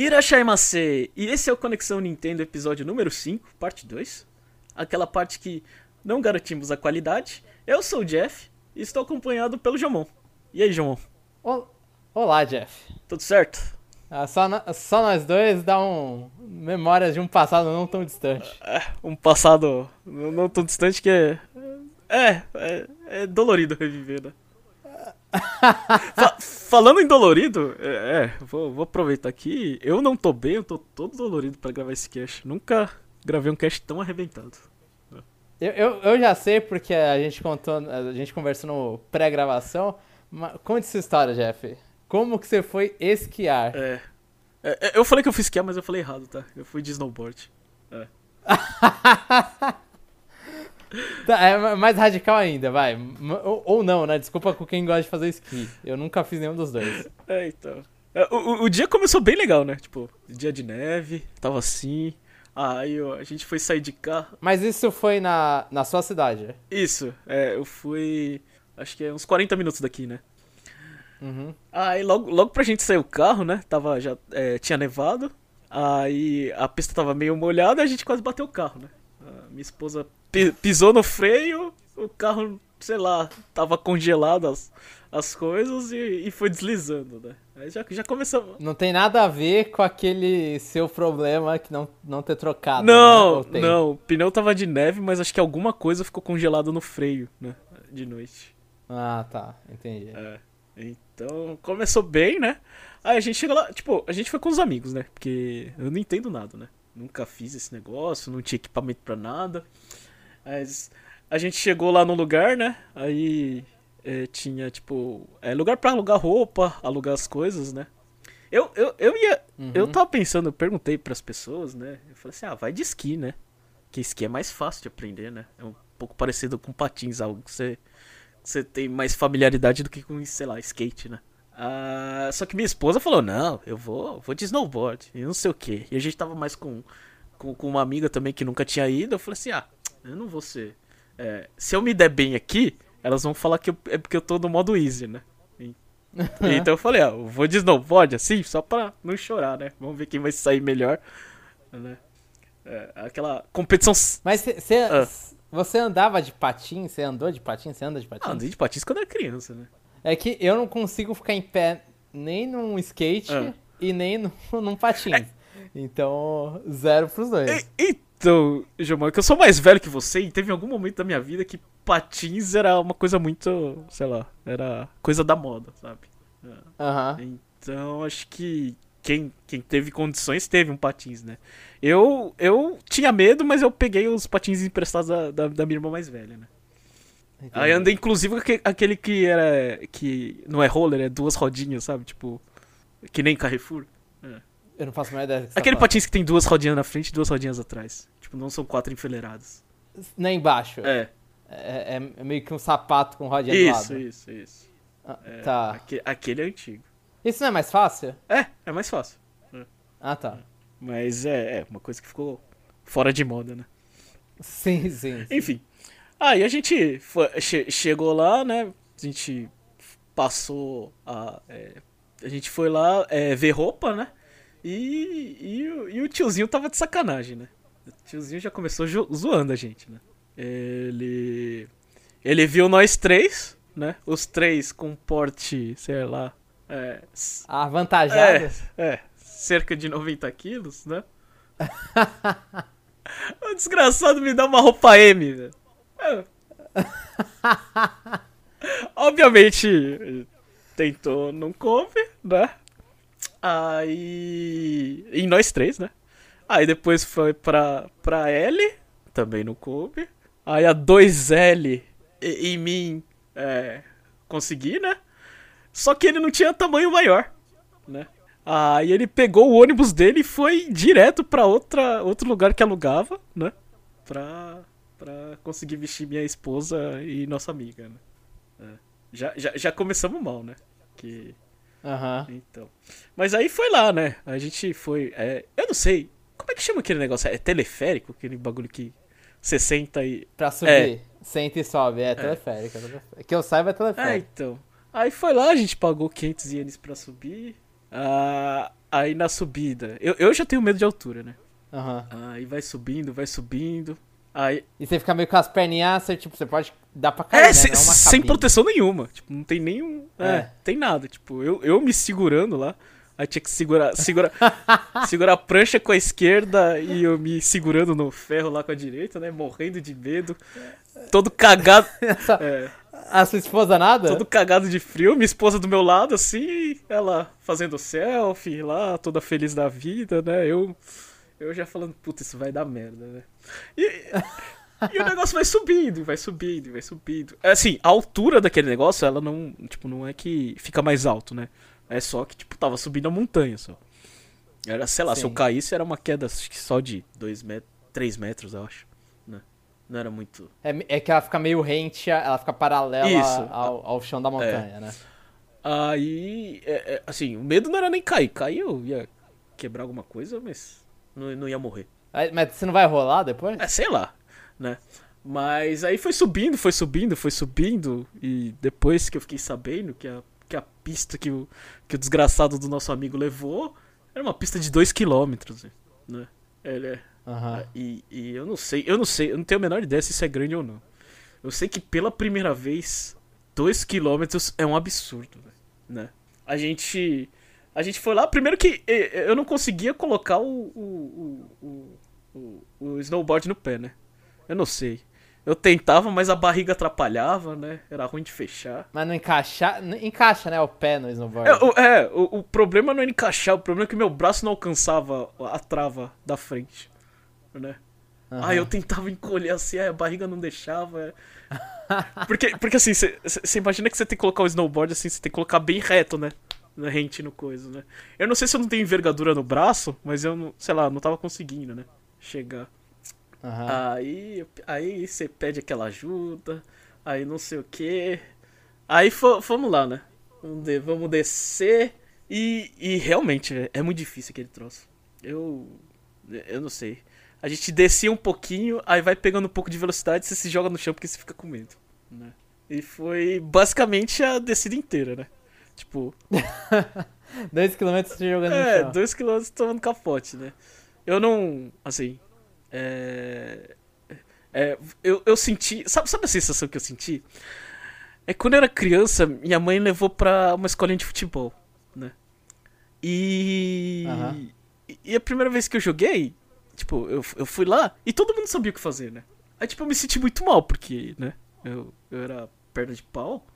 Irashaimase! E esse é o Conexão Nintendo episódio número 5, parte 2. Aquela parte que não garantimos a qualidade. Eu sou o Jeff e estou acompanhado pelo Jomon. E aí, Jomon? Olá, Jeff. Tudo certo? Ah, só, só nós dois dá um. Memórias de um passado não tão distante. É, um passado não tão distante que é. É, é, é dolorido reviver, né? Fa falando em dolorido, é, é vou, vou, aproveitar aqui. Eu não tô bem, eu tô todo dolorido para gravar esse cast. Nunca gravei um cast tão arrebentado. Eu, eu, eu, já sei porque a gente contou, a gente conversou no pré-gravação. Conte essa história, Jeff. Como que você foi esquiar? É. é. é eu falei que eu fui esquiar, mas eu falei errado, tá? Eu fui de snowboard. É. Tá, é mais radical ainda, vai. Ou, ou, não, né? Desculpa com quem gosta de fazer esqui. Eu nunca fiz nenhum dos dois. É, então. É, o, o, o dia começou bem legal, né? Tipo, dia de neve, tava assim. Aí a gente foi sair de carro. Mas isso foi na, na sua cidade? Isso, é, eu fui. Acho que é uns 40 minutos daqui, né? Uhum. Aí logo, logo pra gente sair o carro, né? Tava, já é, tinha nevado. Aí a pista tava meio molhada e a gente quase bateu o carro, né? A minha esposa pisou no freio, o carro, sei lá, tava congelado as, as coisas e, e foi deslizando, né? Aí já, já começou. Não tem nada a ver com aquele seu problema que não, não ter trocado. Não, né? não. O pneu tava de neve, mas acho que alguma coisa ficou congelada no freio, né? De noite. Ah, tá. Entendi. É. Então, começou bem, né? Aí a gente chegou lá, tipo, a gente foi com os amigos, né? Porque eu não entendo nada, né? Nunca fiz esse negócio, não tinha equipamento para nada. Mas a gente chegou lá no lugar, né? Aí é, tinha, tipo, é, lugar para alugar roupa, alugar as coisas, né? Eu, eu, eu ia. Uhum. Eu tava pensando, eu perguntei para as pessoas, né? Eu falei assim: ah, vai de esqui, né? Que esqui é mais fácil de aprender, né? É um pouco parecido com patins, algo que você, você tem mais familiaridade do que com, sei lá, skate, né? Ah, só que minha esposa falou: não, eu vou, vou de snowboard e não sei o que. E a gente tava mais com, com, com uma amiga também que nunca tinha ido. Eu falei assim: ah, eu não vou ser. É, se eu me der bem aqui, elas vão falar que eu, é porque eu tô no modo easy, né? E, então eu falei, ó, eu vou de snowboard assim, só pra não chorar, né? Vamos ver quem vai sair melhor. Né? É, aquela competição. Mas você ah. você andava de patins? Você andou de patins? Você anda de patins? Ah, andei de patins quando era criança, né? É que eu não consigo ficar em pé nem num skate ah. e nem num, num patins. É. Então, zero pros dois. E, então, Gilmar, que eu sou mais velho que você e teve algum momento da minha vida que patins era uma coisa muito, sei lá, era coisa da moda, sabe? Uhum. Então, acho que quem, quem teve condições teve um patins, né? Eu, eu tinha medo, mas eu peguei os patins emprestados da, da, da minha irmã mais velha, né? Entendi. Aí andei inclusive aquele que era. que não é roller, é duas rodinhas, sabe? Tipo. Que nem Carrefour. É. Eu não faço mais ideia. Aquele patins que tem duas rodinhas na frente e duas rodinhas atrás. Tipo, não são quatro enfileiradas. Nem embaixo. É. É, é, é meio que um sapato com rodinha isso, do lado. Isso, isso, isso. Ah, é, tá. Aquele, aquele, é antigo. Isso não é mais fácil? É, é mais fácil. É. Ah, tá. Mas é, é, uma coisa que ficou fora de moda, né? Sim, sim. sim. Enfim. Aí a gente foi, che chegou lá, né? A gente passou a. É, a gente foi lá é, ver roupa, né? E, e, e, o tiozinho tava de sacanagem, né? O tiozinho já começou zoando a gente, né? Ele. Ele viu nós três, né? Os três com porte, sei lá. É, Avantajado? É, é, cerca de 90 quilos, né? o desgraçado me dá uma roupa M, velho. É. Obviamente, tentou, não coube, né? Aí. Em nós três, né? Aí depois foi pra, pra L, também no coube. Aí a 2L em mim é, consegui, né? Só que ele não tinha tamanho maior, né? Aí ele pegou o ônibus dele e foi direto pra outra, outro lugar que alugava, né? Pra, pra conseguir vestir minha esposa e nossa amiga, né? É. Já, já, já começamos mal, né? Que Aham. Uhum. Então. Mas aí foi lá, né? A gente foi. É, eu não sei. Como é que chama aquele negócio? É teleférico? Aquele bagulho que você senta e. Pra subir. É. Senta e sobe. É, é. teleférico. Que eu saiba é teleférico. É, então. Aí foi lá, a gente pagou 500 ienes pra subir. Ah, aí na subida. Eu, eu já tenho medo de altura, né? Aham. Aí vai subindo, vai subindo. Aí. E você fica meio com as perninhas, você, tipo, você pode dar pra cair, É, né? se- Não é uma sem proteção nenhuma. Tipo, não tem nenhum. É, É. tem nada. Tipo, eu, eu me segurando lá. Aí tinha que segurar, segurar, segurar a prancha com a esquerda e eu me segurando no ferro lá com a direita, né? Morrendo de medo. Todo cagado. Essa- É, A sua esposa nada? todo cagado de frio. Minha esposa do meu lado, assim, ela fazendo selfie lá, toda feliz da vida, né? Eu, eu já falando, puta, isso vai dar merda, né? E, e o negócio vai subindo, vai subindo, vai subindo. É, Assim, a altura daquele negócio, ela não, tipo, não é que fica mais alto, né? É só que, tipo, tava subindo a montanha só. Era, sei lá, se eu Sim. caísse era uma queda acho que só de 2 metros, 3 metros, eu acho. Né? Não era muito. É, é que ela fica meio rente, ela fica paralela Isso. ao, ao chão da montanha, né? Aí, é, é, assim, o medo não era nem cair. Cair eu ia quebrar alguma coisa, mas não, não ia morrer. Mas você não vai rolar depois? É, sei lá, né? Mas aí foi subindo, foi subindo, foi subindo. E depois que eu fiquei sabendo que a, que a pista que o, que o desgraçado do nosso amigo levou era uma pista de 2km, né? Ele é. Aham. E, e eu não sei, eu não sei, eu não tenho a menor ideia se isso é grande ou não. Eu sei que pela primeira vez, 2km é um absurdo, né? A gente. A gente foi lá, primeiro que eu não conseguia colocar o, o, o, o, snowboard no pé, né? Eu não sei. Eu tentava, mas a barriga atrapalhava, né? Era ruim de fechar. Mas não encaixa, não encaixa, né, o pé no snowboard. É, o, é, o, problema não é encaixar, o problema é que meu braço não alcançava a trava da frente, né? Aham. Aí eu tentava encolher assim, aí a barriga não deixava. é. Porque, porque assim, você imagina que você tem que colocar o snowboard assim, você tem que colocar bem reto, né? Na rente no coisa, né? Eu não sei se eu não tenho envergadura no braço, mas eu não, sei lá, não tava conseguindo, né? Chegar. Aham. Aí, aí você pede aquela ajuda, aí não sei o que. Aí fo- fomos lá, né? Vamos, de- vamos descer. E, e realmente, é muito difícil aquele troço. Eu. Eu não sei. A gente descia um pouquinho, aí vai pegando um pouco de velocidade, você se joga no chão porque você fica com medo. Né? E foi basicamente a descida inteira, né? Tipo, Dois quilômetros você jogando é, no chão. dois quilômetros tomando capote, né? Eu não. Assim. É. é, eu, eu senti. Sabe, sabe a sensação que eu senti? É quando eu era criança, minha mãe levou pra uma escolinha de futebol, né? E. Aham. E a primeira vez que eu joguei, tipo, eu, eu fui lá e todo mundo sabia o que fazer, né? Aí, tipo, eu me senti muito mal, porque, né? Eu, eu era perna de pau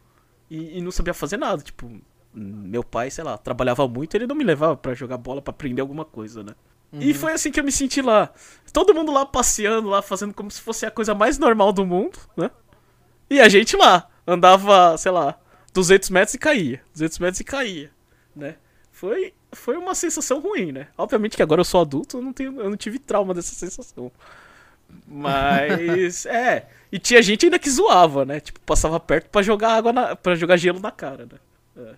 e, e não sabia fazer nada. Tipo, meu pai, sei lá, trabalhava muito, ele não me levava pra jogar bola, pra aprender alguma coisa, né? E foi assim que eu me senti lá. Todo mundo lá passeando, lá fazendo como se fosse a coisa mais normal do mundo, né? E a gente lá, andava, sei lá, 200 metros e caía. 200 metros e caía, né? Foi, foi uma sensação ruim, né? Obviamente que agora eu sou adulto, eu não, tenho, eu não tive trauma dessa sensação. Mas, é. E tinha gente ainda que zoava, né? Tipo, passava perto pra jogar água na, pra jogar gelo na cara, né?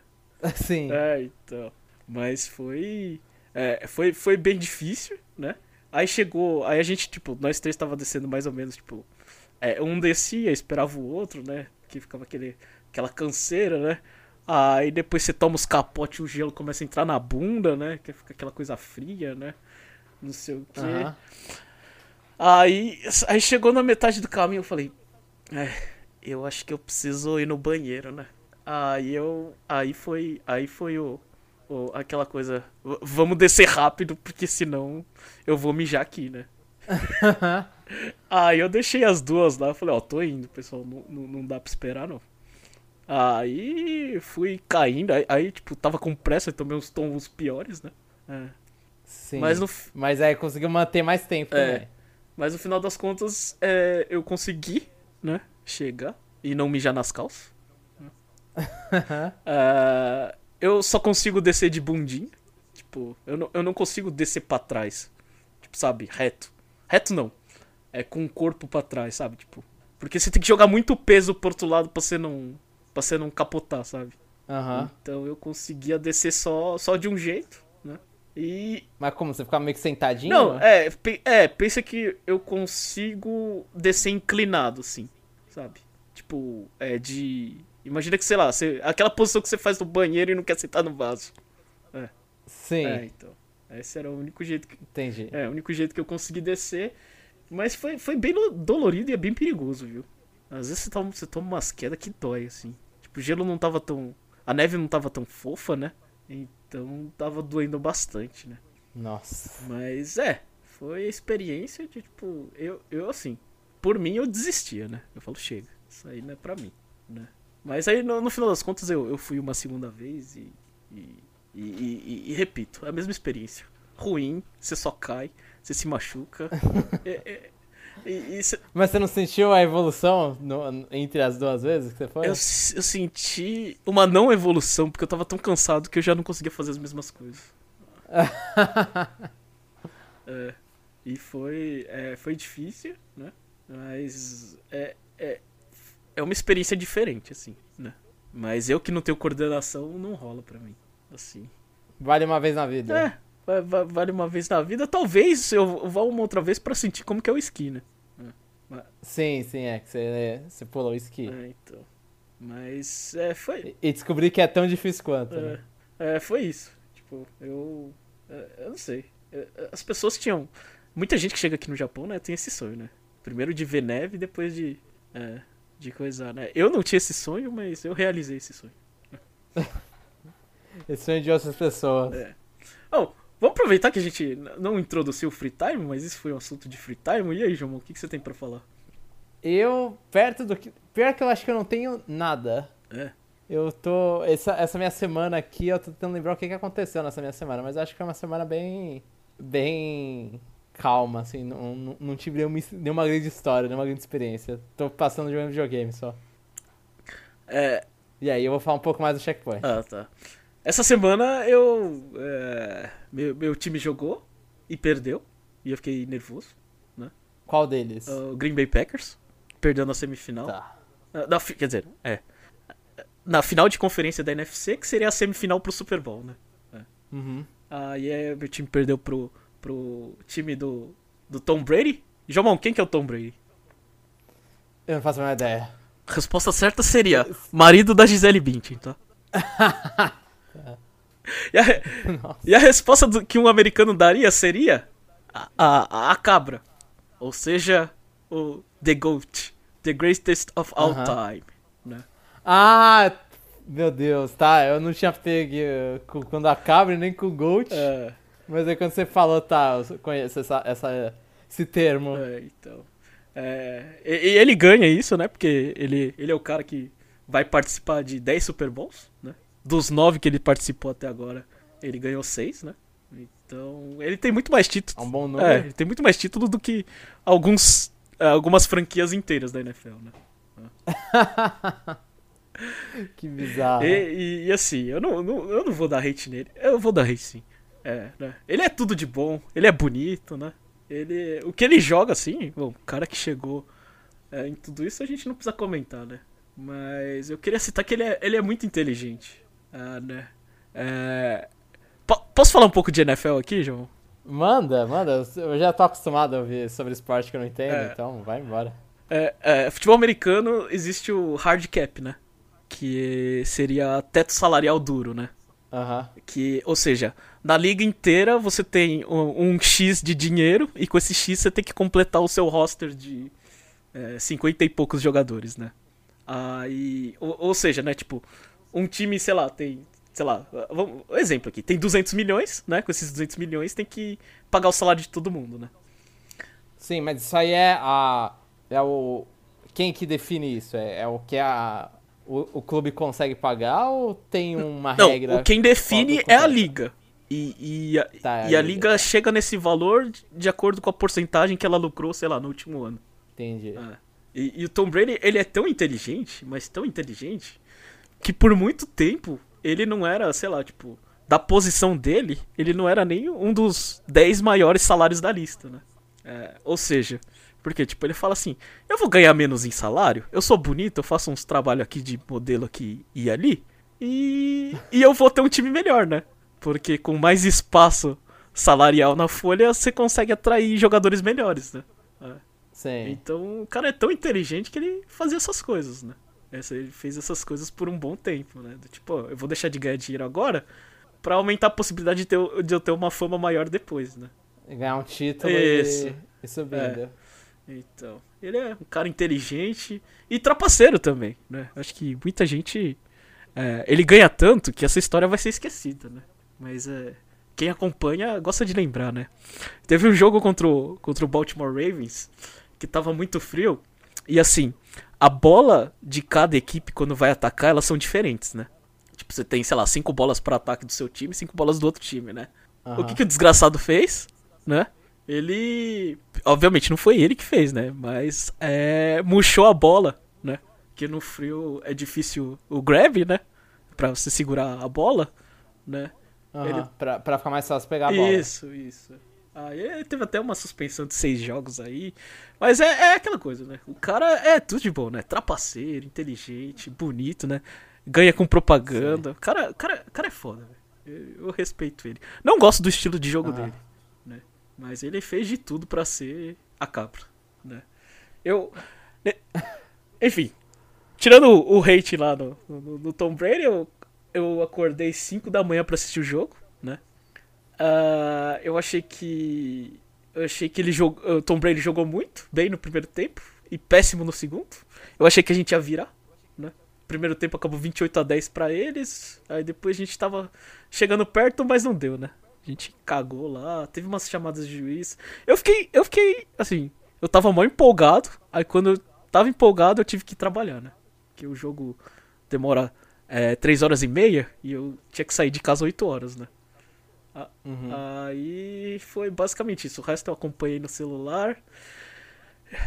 Sim. É, então. Mas foi. É, foi, foi bem difícil, né? Aí chegou. Aí a gente, tipo, nós três tava descendo mais ou menos, tipo. É, um descia, esperava o outro, né? Que ficava aquele, aquela canseira, né? Aí depois você toma os capotes e o gelo começa a entrar na bunda, né? Que fica aquela coisa fria, né? Não sei o quê. Aham. Aí, aí chegou na metade do caminho, eu falei, é, eu acho que eu preciso ir no banheiro, né? Aí eu, aí foi, aí foi o, o aquela coisa, "V- vamos descer rápido porque senão eu vou mijar aqui, né? Aí eu deixei as duas lá, falei, ó, tô indo, pessoal, não, não, não dá pra esperar não. Aí fui caindo, aí, aí, tipo, tava com pressa, tomei uns tons piores, né? É. Sim. Mas no, Mas aí conseguiu manter mais tempo É. também. Mas no final das contas, é, eu consegui, né? Chegar e não mijar nas calças. Ah, eu só consigo descer de bundinha. Tipo, eu não, eu não consigo descer pra trás. Tipo, sabe? Reto. Reto não. É com o corpo pra trás, sabe? Tipo. Porque você tem que jogar muito peso pro outro lado pra você não. pra você não capotar, sabe? Aham. Então eu conseguia descer só, só de um jeito, né? E, Mas como? Você ficava meio que sentadinho? não, é, é, pensa que eu consigo descer inclinado, assim, sabe? Tipo, é de. Imagina que, sei lá, você, aquela posição que você faz no banheiro e não quer sentar no vaso. É. Sim, É, então. Esse era o único jeito que, entendi. é, o único jeito que eu consegui descer. Mas foi, foi bem lo- dolorido e é bem perigoso, viu? Às vezes você toma, você toma umas quedas que dói, assim. Tipo, o gelo não tava tão. A neve não tava tão fofa, né? Então tava doendo bastante, né? Nossa. Mas é, foi a experiência de, tipo, eu, eu assim, por mim eu desistia, né? Eu falo, chega, isso aí não é pra mim, né? Mas aí no, no final das contas eu, eu fui uma segunda vez e e, e, e- e- repito, é a mesma experiência. Ruim, você só cai, você se machuca. é- é- cê- Mas você não sentiu a evolução no- entre as duas vezes que você foi? eu, eu senti uma não evolução, porque eu tava tão cansado que eu já não conseguia fazer as mesmas coisas. É, e foi, é, foi difícil, né? Mas é, é, é uma experiência diferente, assim, né? Mas eu que não tenho coordenação, não rola pra mim, assim. Vale uma vez na vida. É, va- va- vale uma vez na vida. Talvez eu vá uma outra vez pra sentir como que é o esqui, né? Sim, sim, é que você, você pulou o esqui. É, então. Mas, é, foi... E descobri que é tão difícil quanto. né? É, é, foi isso. Tipo, eu... é, Eu não sei. É, As pessoas tinham... Muita gente que chega aqui no Japão, né, tem esse sonho, né? Primeiro de ver neve, depois de... É, de coisar, né? Eu não tinha esse sonho, mas eu realizei esse sonho. Esse sonho de outras pessoas. É. Oh, vamos aproveitar que a gente não introduziu o free time, mas isso foi um assunto de free time. E aí, João, o que, que você tem pra falar? Eu, perto do que. Pior que eu acho que eu não tenho nada. É. Eu tô. Essa, essa minha semana aqui, eu tô tentando lembrar o que, que aconteceu nessa minha semana, mas acho que foi uma semana bem. bem calma, assim. Não, não, não tive nenhuma, nenhuma grande história, nenhuma grande experiência. Tô passando jogando videogame só. É. E aí, eu vou falar um pouco mais do checkpoint. Ah, tá. Essa semana eu. é, meu, meu time jogou e perdeu. E eu fiquei nervoso. Qual deles? O Green Bay Packers perdeu na semifinal. Tá. Ah, na quer dizer, é. Na final de conferência da NFC, que seria a semifinal pro Super Bowl, né? Uhum. Aí é, meu time perdeu pro, pro time do, do Tom Brady. Jomão, quem que é o Tom Brady? Eu não faço a menor ideia. A resposta certa seria marido da Gisele Bündchen, tá? e, a, e a resposta do- que um americano daria seria a, a, a cabra. Ou seja, o The Goat. The greatest of all Aham. time. Né? Ah, meu Deus, tá. Eu não tinha pego eh, com, quando a cabra nem com o Gold. É, Mas aí quando você falou, tá, eu conheço essa, essa, esse termo. é, então. É, e, e ele ganha isso, né? Porque ele, ele é o cara que vai participar de 10 Super Bowls, né? Dos 9 que ele participou até agora, ele ganhou 6, né? Então, ele tem muito mais É títulos. um bom É, número. ele tem muito mais título do que alguns, é, algumas franquias inteiras da NFL, né? que bizarro. E, e- e assim, eu não, não- eu não vou dar hate nele. Eu vou dar hate sim. É, né? Ele é tudo de bom, ele é bonito, né? Ele, o que ele joga, assim, bom, o cara que chegou é, em tudo isso a gente não precisa comentar, né? Mas eu queria citar que ele é, ele é muito inteligente. Ah, né? É, po- posso falar um pouco de NFL aqui, João? Manda, manda. Eu já tô acostumado a ouvir sobre esporte que eu não entendo, É. então vai embora. É, é, futebol americano existe o hard cap, né? Que seria teto salarial duro, né? Aham. Que, ou seja, na liga inteira você tem um, um X de dinheiro e com esse X você tem que completar o seu roster de é, 50 e poucos jogadores, né? Aí, ou, ou seja, né, tipo, um time, sei lá, tem, sei lá, vamos, um exemplo aqui, tem 200 milhões, né? Com esses 200 milhões tem que pagar o salário de todo mundo, né? Sim, mas isso aí é a. É o. Quem que define isso? É, é o que a. O, o clube consegue pagar ou tem uma Não, regra? o quem define é a liga. E, e, a, Tá, e a liga, liga chega nesse valor de- de acordo com a porcentagem que ela lucrou, sei lá, no último ano. Entendi. É. E, e o Tom Brady, ele é tão inteligente, mas tão inteligente, que por muito tempo ele não era, sei lá, tipo, da posição dele, ele não era nem um dos 10 maiores salários da lista, né? É, ou seja, porque, tipo, ele fala assim, eu vou ganhar menos em salário, eu sou bonito, eu faço uns trabalhos aqui de modelo aqui e ali, e, e eu vou ter um time melhor, né? Porque com mais espaço salarial na folha, você consegue atrair jogadores melhores, né? Sim. Então o cara é tão inteligente que ele fazia essas coisas, né? Ele fez essas coisas por um bom tempo, né? Tipo, ó, eu vou deixar de ganhar dinheiro agora pra aumentar a possibilidade de, ter, de eu ter uma fama maior depois, né? Ganhar um título Isso. e, e subindo. Então, ele é um cara inteligente e trapaceiro também, né? Acho que muita gente. é, ele ganha tanto que essa história vai ser esquecida, né? Mas é, quem acompanha gosta de lembrar, né? Teve um jogo contra o, contra o Baltimore Ravens que tava muito frio. E assim, a bola de cada equipe quando vai atacar, elas são diferentes, né? Tipo, você tem, sei lá, cinco bolas para ataque do seu time e cinco bolas do outro time, né? O Aham. que, que o desgraçado fez, né? Ele. Obviamente não foi ele que fez, né? Mas é, murchou a bola, né? Que no frio é difícil o grab, né? Pra você segurar a bola, né? Aham, ele- pra, pra ficar mais fácil pegar a bola. Isso, isso. Aí ele teve até uma suspensão de seis jogos aí. Mas é, é aquela coisa, né? O cara é tudo de bom, né? Trapaceiro, inteligente, bonito, né? Ganha com propaganda. O cara, o cara, o cara é foda, velho. Eu, eu respeito ele. Não gosto do estilo de jogo Ah. dele, né? Mas ele fez de tudo pra ser a cabra, né? Eu. né? Enfim. Tirando o o hate lá no, no, no Tom Brady, eu, eu acordei 5 da manhã pra assistir o jogo, né? Ah, eu achei que. Eu achei que ele jogou. Tom Brady jogou muito bem no primeiro tempo e péssimo no segundo. Eu achei que a gente ia virar, né? Primeiro tempo acabou 28 a 10 pra eles. Aí depois a gente tava chegando perto, mas não deu, né? A gente cagou lá, teve umas chamadas de juiz. Eu fiquei, eu fiquei, assim, eu tava mal empolgado. Aí quando eu tava empolgado, eu tive que trabalhar, né? Porque o jogo demora é, 3 horas e meia e eu tinha que sair de casa 8 horas, né? Uhum. Aí foi basicamente isso. O resto eu acompanhei no celular.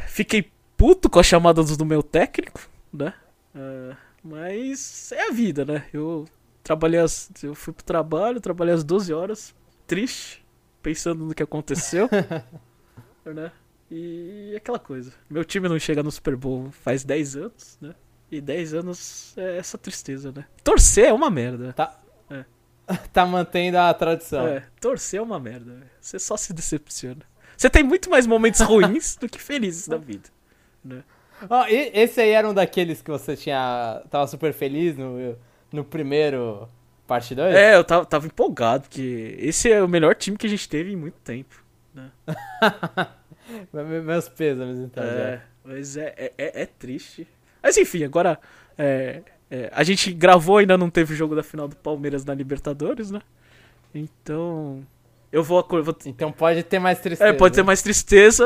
Fiquei puto com as chamadas do meu técnico, né? Ah, mas é a vida, né? Eu trabalhei as. Eu fui pro trabalho, trabalhei às 12 horas, triste, pensando no que aconteceu. né? E aquela coisa. Meu time não chega no Super Bowl faz 10 anos, né? E 10 anos é essa tristeza, né? Torcer é uma merda. Tá. É. tá mantendo a tradição. É, torcer é uma merda. Você só se decepciona. Você tem muito mais momentos ruins do que felizes na vida. Né? E- esse aí era um daqueles que você tinha. tava super feliz no, no primeiro parte 2? É, eu tava, tava empolgado, porque esse é o melhor time que a gente teve em muito tempo. Né? Me- Meus pêsames, então. já. É, mas é, é, é- é triste. Mas enfim, agora. é, é, a gente gravou, ainda não teve o jogo da final do Palmeiras na Libertadores, né? Então. Eu vou acordar. Então pode ter mais tristeza. É, pode ter mais tristeza.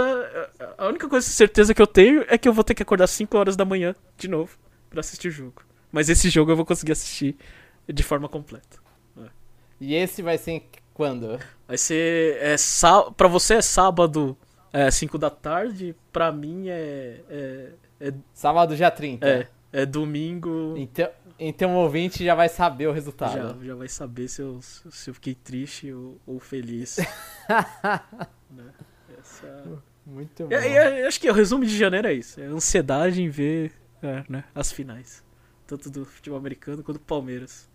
A única coisa certeza que eu tenho é que eu vou ter que acordar 5 horas da manhã de novo pra assistir o jogo. Mas esse jogo eu vou conseguir assistir de forma completa. E esse vai ser em quando? Vai ser. É, sá... Pra você é sábado, é 5 da tarde. Pra mim é. É, é, Sábado, dia 30. é, é domingo. Então, então o ouvinte já vai saber o resultado. Já, já vai saber se eu, se eu fiquei triste ou, ou feliz. né? Essa... Muito bom. E, e, e acho que o resumo de janeiro é isso. É ansiedade em ver é, né, as finais. Tanto do futebol americano quanto do Palmeiras.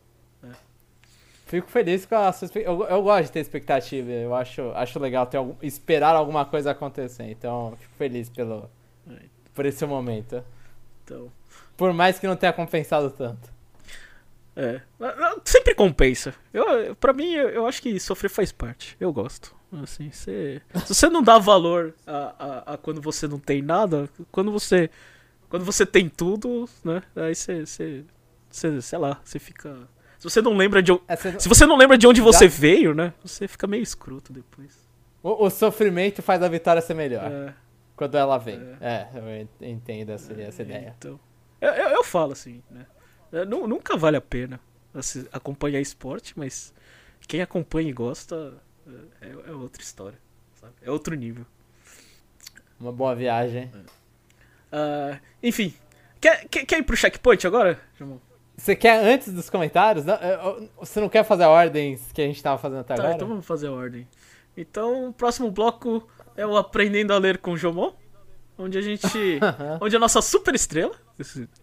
Fico feliz com a sua eu, eu gosto de ter expectativa. Eu acho, acho legal ter algum- esperar alguma coisa acontecer. Então, fico feliz pelo, É. por esse momento. Então. Por mais que não tenha compensado tanto. É. Sempre compensa. Eu, pra mim, eu, acho que sofrer faz parte. Eu gosto. Assim, você, se você não dá valor a, a, a quando você não tem nada, quando você. Quando você tem tudo, né? Aí você. você, você sei lá, você fica. Se você não lembra de. Essa- Se você não lembra de onde você veio, né? Você fica meio escroto depois. o, o sofrimento faz a vitória ser melhor. É. Quando ela vem. É, eu en- entendo essa, essa ideia. Então, eu, eu, eu falo assim, né? É, nu- nunca vale a pena acompanhar esporte, mas quem acompanha e gosta é, é- é outra história, sabe? É outro nível. Uma boa viagem. Ah, enfim, quer, quer, quer ir pro checkpoint agora, Jamon? Você quer antes dos comentários? Não, eu- eu- Você não quer fazer a ordem que a gente tava fazendo até Tá, agora? então vamos fazer a ordem. Então, próximo bloco é o Aprendendo a Ler com Jomon, onde a gente. onde a nossa super estrela,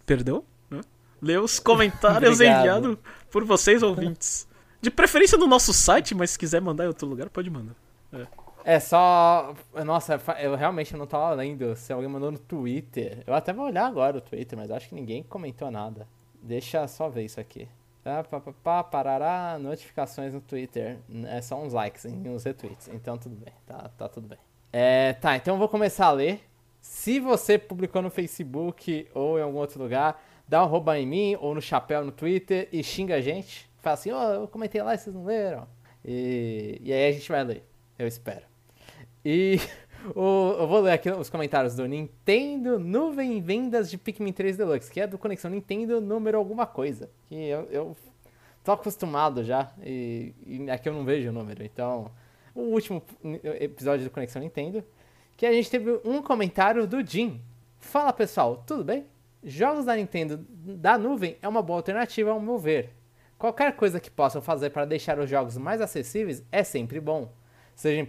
perdão, né? Lê os comentários enviados por vocês ouvintes. De preferência no nosso site, mas se quiser mandar em outro lugar, pode mandar. É só. Nossa, eu realmente não tava lendo. Se alguém mandou no Twitter. Eu até vou olhar agora o Twitter, mas acho que ninguém comentou nada. Deixa só ver isso aqui. Tá, pá, pá, pá, parará, notificações no Twitter. É só uns likes e uns retweets. Então tudo bem, tá, tá tudo bem. É, tá, então eu vou começar a ler. Se você publicou no Facebook ou em algum outro lugar, dá um arroba em mim ou no chapéu no Twitter e xinga a gente. Fala assim, ó, oh, eu comentei lá e vocês não leram. E, e aí a gente vai ler, eu espero. E o, eu vou ler aqui os comentários do Nintendo Nuvem Vendas de Pikmin 3 Deluxe, que é do Conexão Nintendo número alguma coisa. Que eu, eu tô acostumado já, e, e aqui eu não vejo o número. Então, o último episódio do Conexão Nintendo, que a gente teve um comentário do Jim. Fala pessoal, tudo bem? Jogos da Nintendo da nuvem é uma boa alternativa ao meu ver. Qualquer coisa que possam fazer para deixar os jogos mais acessíveis é sempre bom seja em,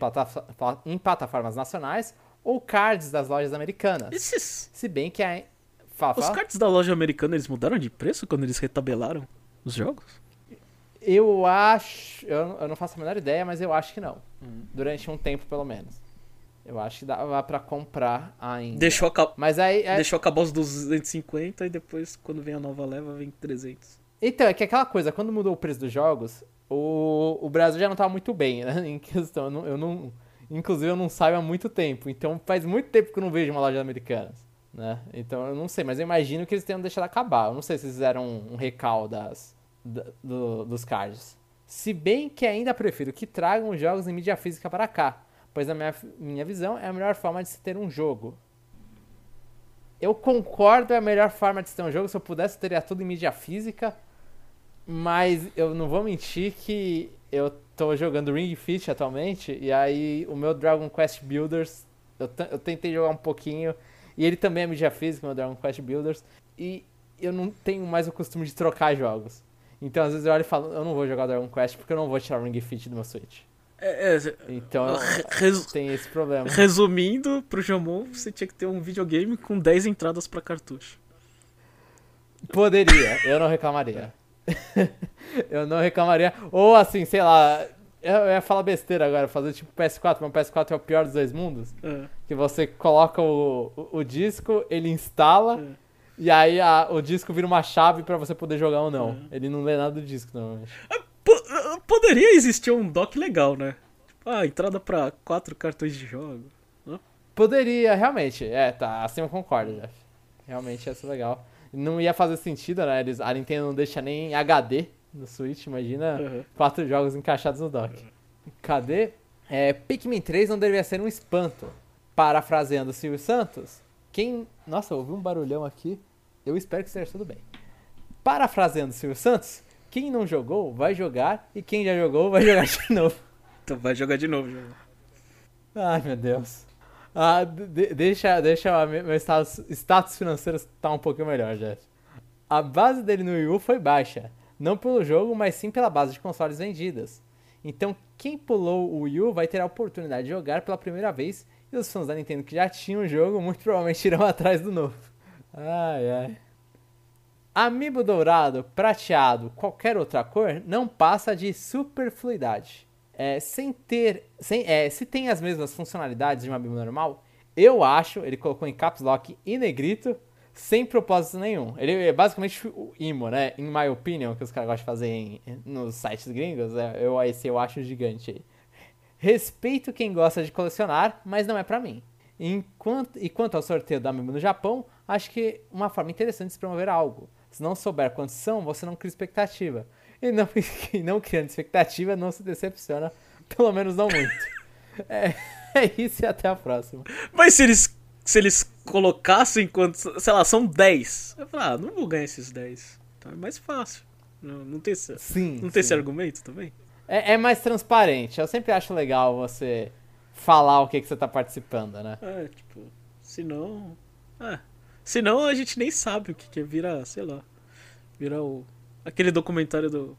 em plataformas nacionais ou cards das lojas americanas. Esses... Se bem que a. Fala, os cards da loja americana eles mudaram de preço quando eles retabelaram os jogos? Eu acho. Eu, eu não faço a menor ideia, mas eu acho que não. Hum. Durante um tempo, pelo menos. Eu acho que dava pra comprar ainda. Deixou, aca... mas aí, é... Deixou acabar os 250 e depois, quando vem a nova leva, vem 300. Então, é que aquela coisa, quando mudou o preço dos jogos, o, o Brasil já não estava muito bem, né? Em questão. Eu não, eu não, inclusive, eu não saio há muito tempo. Então faz muito tempo que eu não vejo uma loja americana. Né? Então eu não sei, mas eu imagino que eles tenham deixado acabar. Eu não sei se eles fizeram um, um recal das, do, dos cards. Se bem que ainda prefiro que tragam os jogos em mídia física para cá, pois na minha, minha visão é a melhor forma de se ter um jogo. Eu concordo, é a melhor forma de se ter um jogo. Se eu pudesse, teria tudo em mídia física. Mas eu não vou mentir que eu tô jogando Ring Fit atualmente, e aí o meu Dragon Quest Builders, eu, eu tentei jogar um pouquinho, e ele também é mídia física, meu Dragon Quest Builders, e eu não tenho mais o costume de trocar jogos. Então às vezes eu olho e falo, eu não vou jogar Dragon Quest porque eu não vou tirar o Ring Fit do meu Switch. É, é, então resu... tem esse problema. Resumindo, pro Jamon, você tinha que ter um videogame com 10 entradas para cartucho. Poderia, eu não reclamaria. eu não reclamaria. Ou assim, sei lá, eu ia falar besteira agora, fazer tipo PS4, mas o PS4 é o pior dos dois mundos. Uhum. Que você coloca o, o, o disco, ele instala, uhum. E aí a, o disco vira uma chave para você poder jogar ou não. Uhum. Ele não lê nada do disco, normalmente. Ah, poderia existir um dock legal, né? Tipo, ah, entrada para quatro cartões de jogo. Poderia, realmente. É, tá, assim eu concordo, Jeff. Realmente ia ser legal não ia fazer sentido, né? Eles, a Nintendo não deixa nem HD no Switch, imagina uhum. quatro jogos encaixados no dock. Uhum. Cadê? É, Pikmin 3 não deveria ser um espanto. Parafraseando o Silvio Santos, quem. Nossa, ouvi um barulhão aqui. Eu espero que esteja tudo bem. Parafraseando o Silvio Santos, quem não jogou vai jogar e quem já jogou vai jogar de novo. Então vai jogar de novo, jogo. Ai meu Deus. Ah, de, deixa, deixa meu status, status financeiro estar tá um pouquinho melhor, Jeff. A base dele no Wii U foi baixa, não pelo jogo, mas sim pela base de consoles vendidas. Então, quem pulou o Wii U vai ter a oportunidade de jogar pela primeira vez, e os fãs da Nintendo que já tinham o jogo muito provavelmente irão atrás do novo. Ai, ai. Amiibo dourado, prateado, qualquer outra cor, não passa de superfluidade é, sem ter. Sem, é, se tem as mesmas funcionalidades de uma Bíblia normal, eu acho, ele colocou em caps lock e negrito, sem propósito nenhum. Ele é basicamente o IMO, né? In my opinion, que os caras gostam de fazer em, nos sites gringos. É, eu, esse eu acho gigante aí. Respeito quem gosta de colecionar, mas não é para mim. Enquanto, e quanto ao sorteio da Amiibo no Japão, acho que uma forma interessante de se promover algo. Se não souber quantos são, você não cria expectativa. E não, e não criando expectativa, não se decepciona. Pelo menos não muito. É, é isso e até a próxima. Mas se eles, se eles colocassem quantos. Sei lá, são 10. Eu falo, ah, não vou ganhar esses 10. Então é mais fácil. Não, não tem, esse, sim, não sim. tem esse argumento também? É, é, mais transparente. Eu sempre acho legal você falar o que, que você tá participando, né? É, tipo, senão. É. Senão a gente nem sabe o que, que é virar, sei lá. Virar o Aquele documentário do,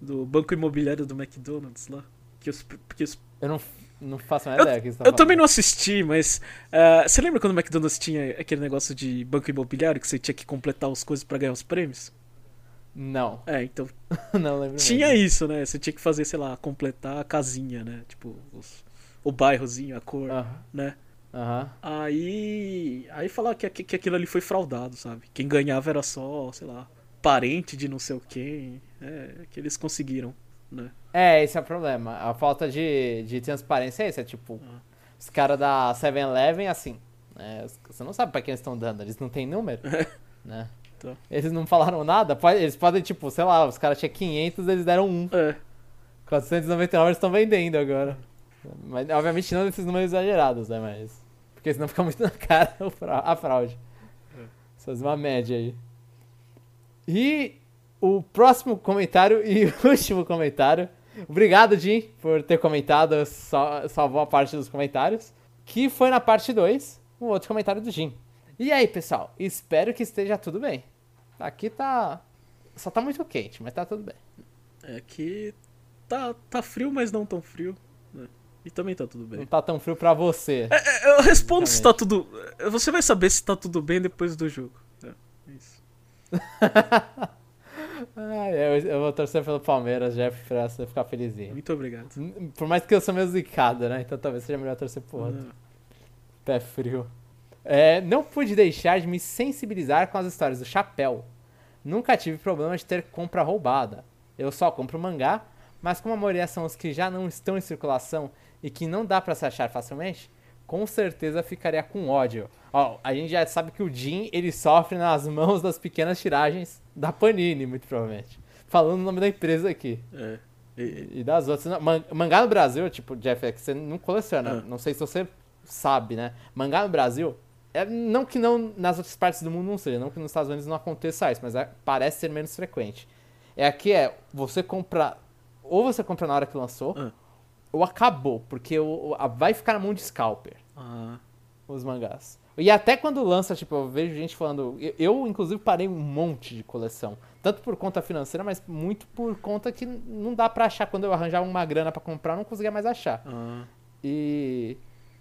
do banco imobiliário do McDonald's lá. Que os, que os... Eu não, não faço a ideia eu, que você tá Eu também não assisti, mas. Uh, você lembra quando o McDonald's tinha aquele negócio de banco imobiliário que você tinha que completar as coisas para ganhar os prêmios? Não. É, então. não lembro. Tinha mesmo. isso, né? Você tinha que fazer, sei lá, completar a casinha, né? Tipo, os, o bairrozinho, a cor, uh -huh. né? Uhum. Aí. Aí falar que, que aquilo ali foi fraudado, sabe? Quem ganhava era só, sei lá, parente de não sei o quem. É, que eles conseguiram, né? É, esse é o problema. A falta de, de transparência é isso. É tipo, os caras da 7-Eleven, assim, né, você não sabe pra quem eles estão dando, eles não têm número, né? Tá. Eles não falaram nada, eles podem, tipo, sei lá, os caras tinham 500, eles deram um. É. 499 eles estão vendendo agora. Mas, obviamente, não desses números exagerados, né? Mas. Porque senão fica muito na cara a fraude. Fazer uma média aí. E o próximo comentário e o último comentário. Obrigado, Jim, por ter comentado, salvou a parte dos comentários. Que foi na parte 2, um outro comentário do Jim. E aí, pessoal? Espero que esteja tudo bem. Aqui tá. Só tá muito quente, mas tá tudo bem. É que tá, tá frio, mas não tão frio. né? E também tá tudo bem. Não tá tão frio pra você. É, Eu respondo se tá tudo. Você vai saber se tá tudo bem depois do jogo. É, é isso. Ah, eu, eu vou torcer pelo Palmeiras, Jeff, pra você ficar felizinho. Muito obrigado. Por mais que eu sou meio zicado, né? Então talvez seja melhor torcer pro outro. Ah, Pé frio. É, não pude deixar de me sensibilizar com as histórias do chapéu. Nunca tive problema de ter compra roubada. Eu só compro mangá, mas como a maioria são os que já não estão em circulação e que não dá pra se achar facilmente, com certeza ficaria com ódio. Ó, a gente já sabe que o Jin, ele sofre nas mãos das pequenas tiragens da Panini, muito provavelmente. Falando o nome da empresa aqui. É. E- E das outras. Man- Mangá no Brasil, tipo, Jeff, é que você não coleciona. Ah. Não sei se você sabe, né? Mangá no Brasil, é, não que não nas outras partes do mundo não seja, não que nos Estados Unidos não aconteça isso, mas é- parece ser menos frequente. É aqui é, você compra. Ou você compra na hora que lançou, Ah. ou acabou, porque o, a- vai ficar na mão de scalper Ah, os mangás. E até quando lança, tipo, eu vejo gente falando. Eu, eu, inclusive, parei um monte de coleção. Tanto por conta financeira, mas muito por conta que não dá pra achar. Quando eu arranjava uma grana pra comprar, eu não conseguia mais achar. ah, E.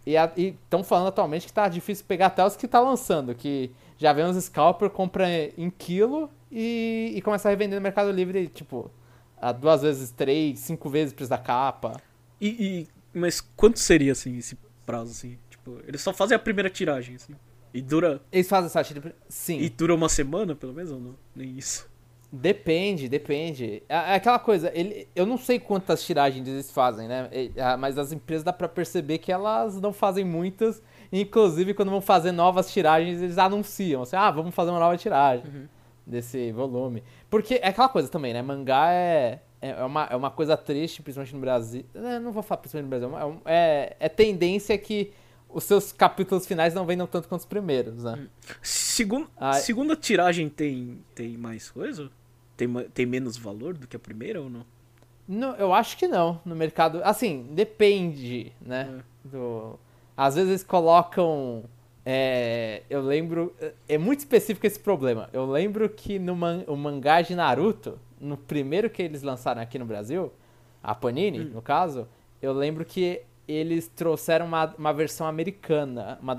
E estão falando atualmente que tá difícil pegar até os que tá lançando. Que já vem uns scalper, compra em quilo e, e começa a revender no Mercado Livre, tipo, a duas vezes, três, cinco vezes o preço da capa. E, e- mas quanto seria assim esse prazo assim? Tipo, eles só fazem a primeira tiragem assim. E dura Eles fazem essa tira. Sim. e dura uma semana, pelo menos ou não? Nem isso. Depende, depende. É é aquela coisa, ele, eu não sei quantas tiragens eles fazem, né? Ah, Mas as empresas dá pra perceber que elas não fazem muitas. Inclusive, quando vão fazer novas tiragens, eles anunciam. Assim, ah, vamos fazer uma nova tiragem desse volume. Porque é aquela coisa também, né? Mangá é, é, uma, é uma coisa triste, principalmente no Brasil. É, não vou falar principalmente no Brasil, é é, é tendência que os seus capítulos finais não vendam tanto quanto os primeiros, né? Segun, Ah, segunda tiragem tem, tem mais coisa? Tem, tem menos valor do que a primeira ou não? Não, eu acho que não. No mercado. Assim, depende, né? Do... Às vezes eles colocam. é, eu lembro. É muito específico esse problema. Eu lembro que no man, o mangá de Naruto, no primeiro que eles lançaram aqui no Brasil, a Panini, no caso, eu lembro que eles trouxeram uma, uma versão americana. Uma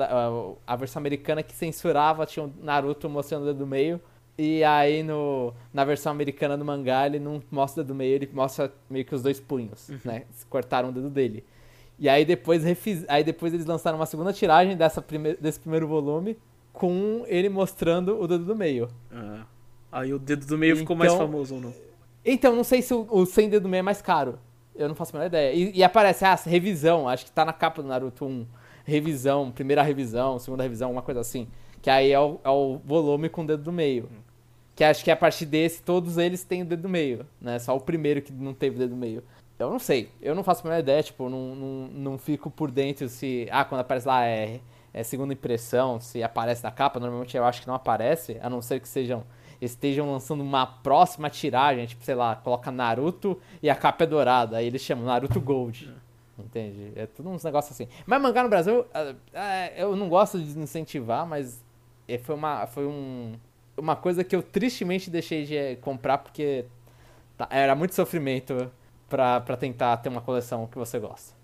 a, versão americana que censurava, tinha o Naruto mostrando o dedo do meio. E aí no, na versão americana do mangá ele não mostra o dedo do meio, ele mostra meio que os dois punhos, né? Cortaram o dedo dele. E aí depois, refiz, aí depois eles lançaram uma segunda tiragem dessa prime, desse primeiro volume com ele mostrando o dedo do meio. Ah, aí o dedo do meio ficou mais Então- famoso ou não? Então, não sei se o, o sem dedo do meio é mais caro. Eu não faço a menor ideia. E, e aparece, ah, revisão, acho que tá na capa do Naruto 1. Revisão, primeira revisão, segunda revisão, uma coisa assim. Que aí é o, é o volume com o dedo do meio. Que acho que a partir desse, todos eles têm o dedo do meio, né? Só o primeiro que não teve o dedo do meio. Eu não sei, eu não faço a menor ideia, tipo, não, não, não fico por dentro se. Ah, quando aparece lá é, é segunda impressão, se aparece na capa, normalmente eu acho que não aparece, a não ser que sejam. Estejam lançando uma próxima tiragem, tipo, sei lá, coloca Naruto e a capa é dourada, aí eles chamam Naruto Gold. Entende? É tudo uns negócios assim. Mas mangá no Brasil, ah, ah, eu não gosto de incentivar, mas é, foi uma, foi um, uma coisa que eu tristemente deixei de eh, comprar porque tá- era muito sofrimento pra, pra tentar ter uma coleção que você gosta.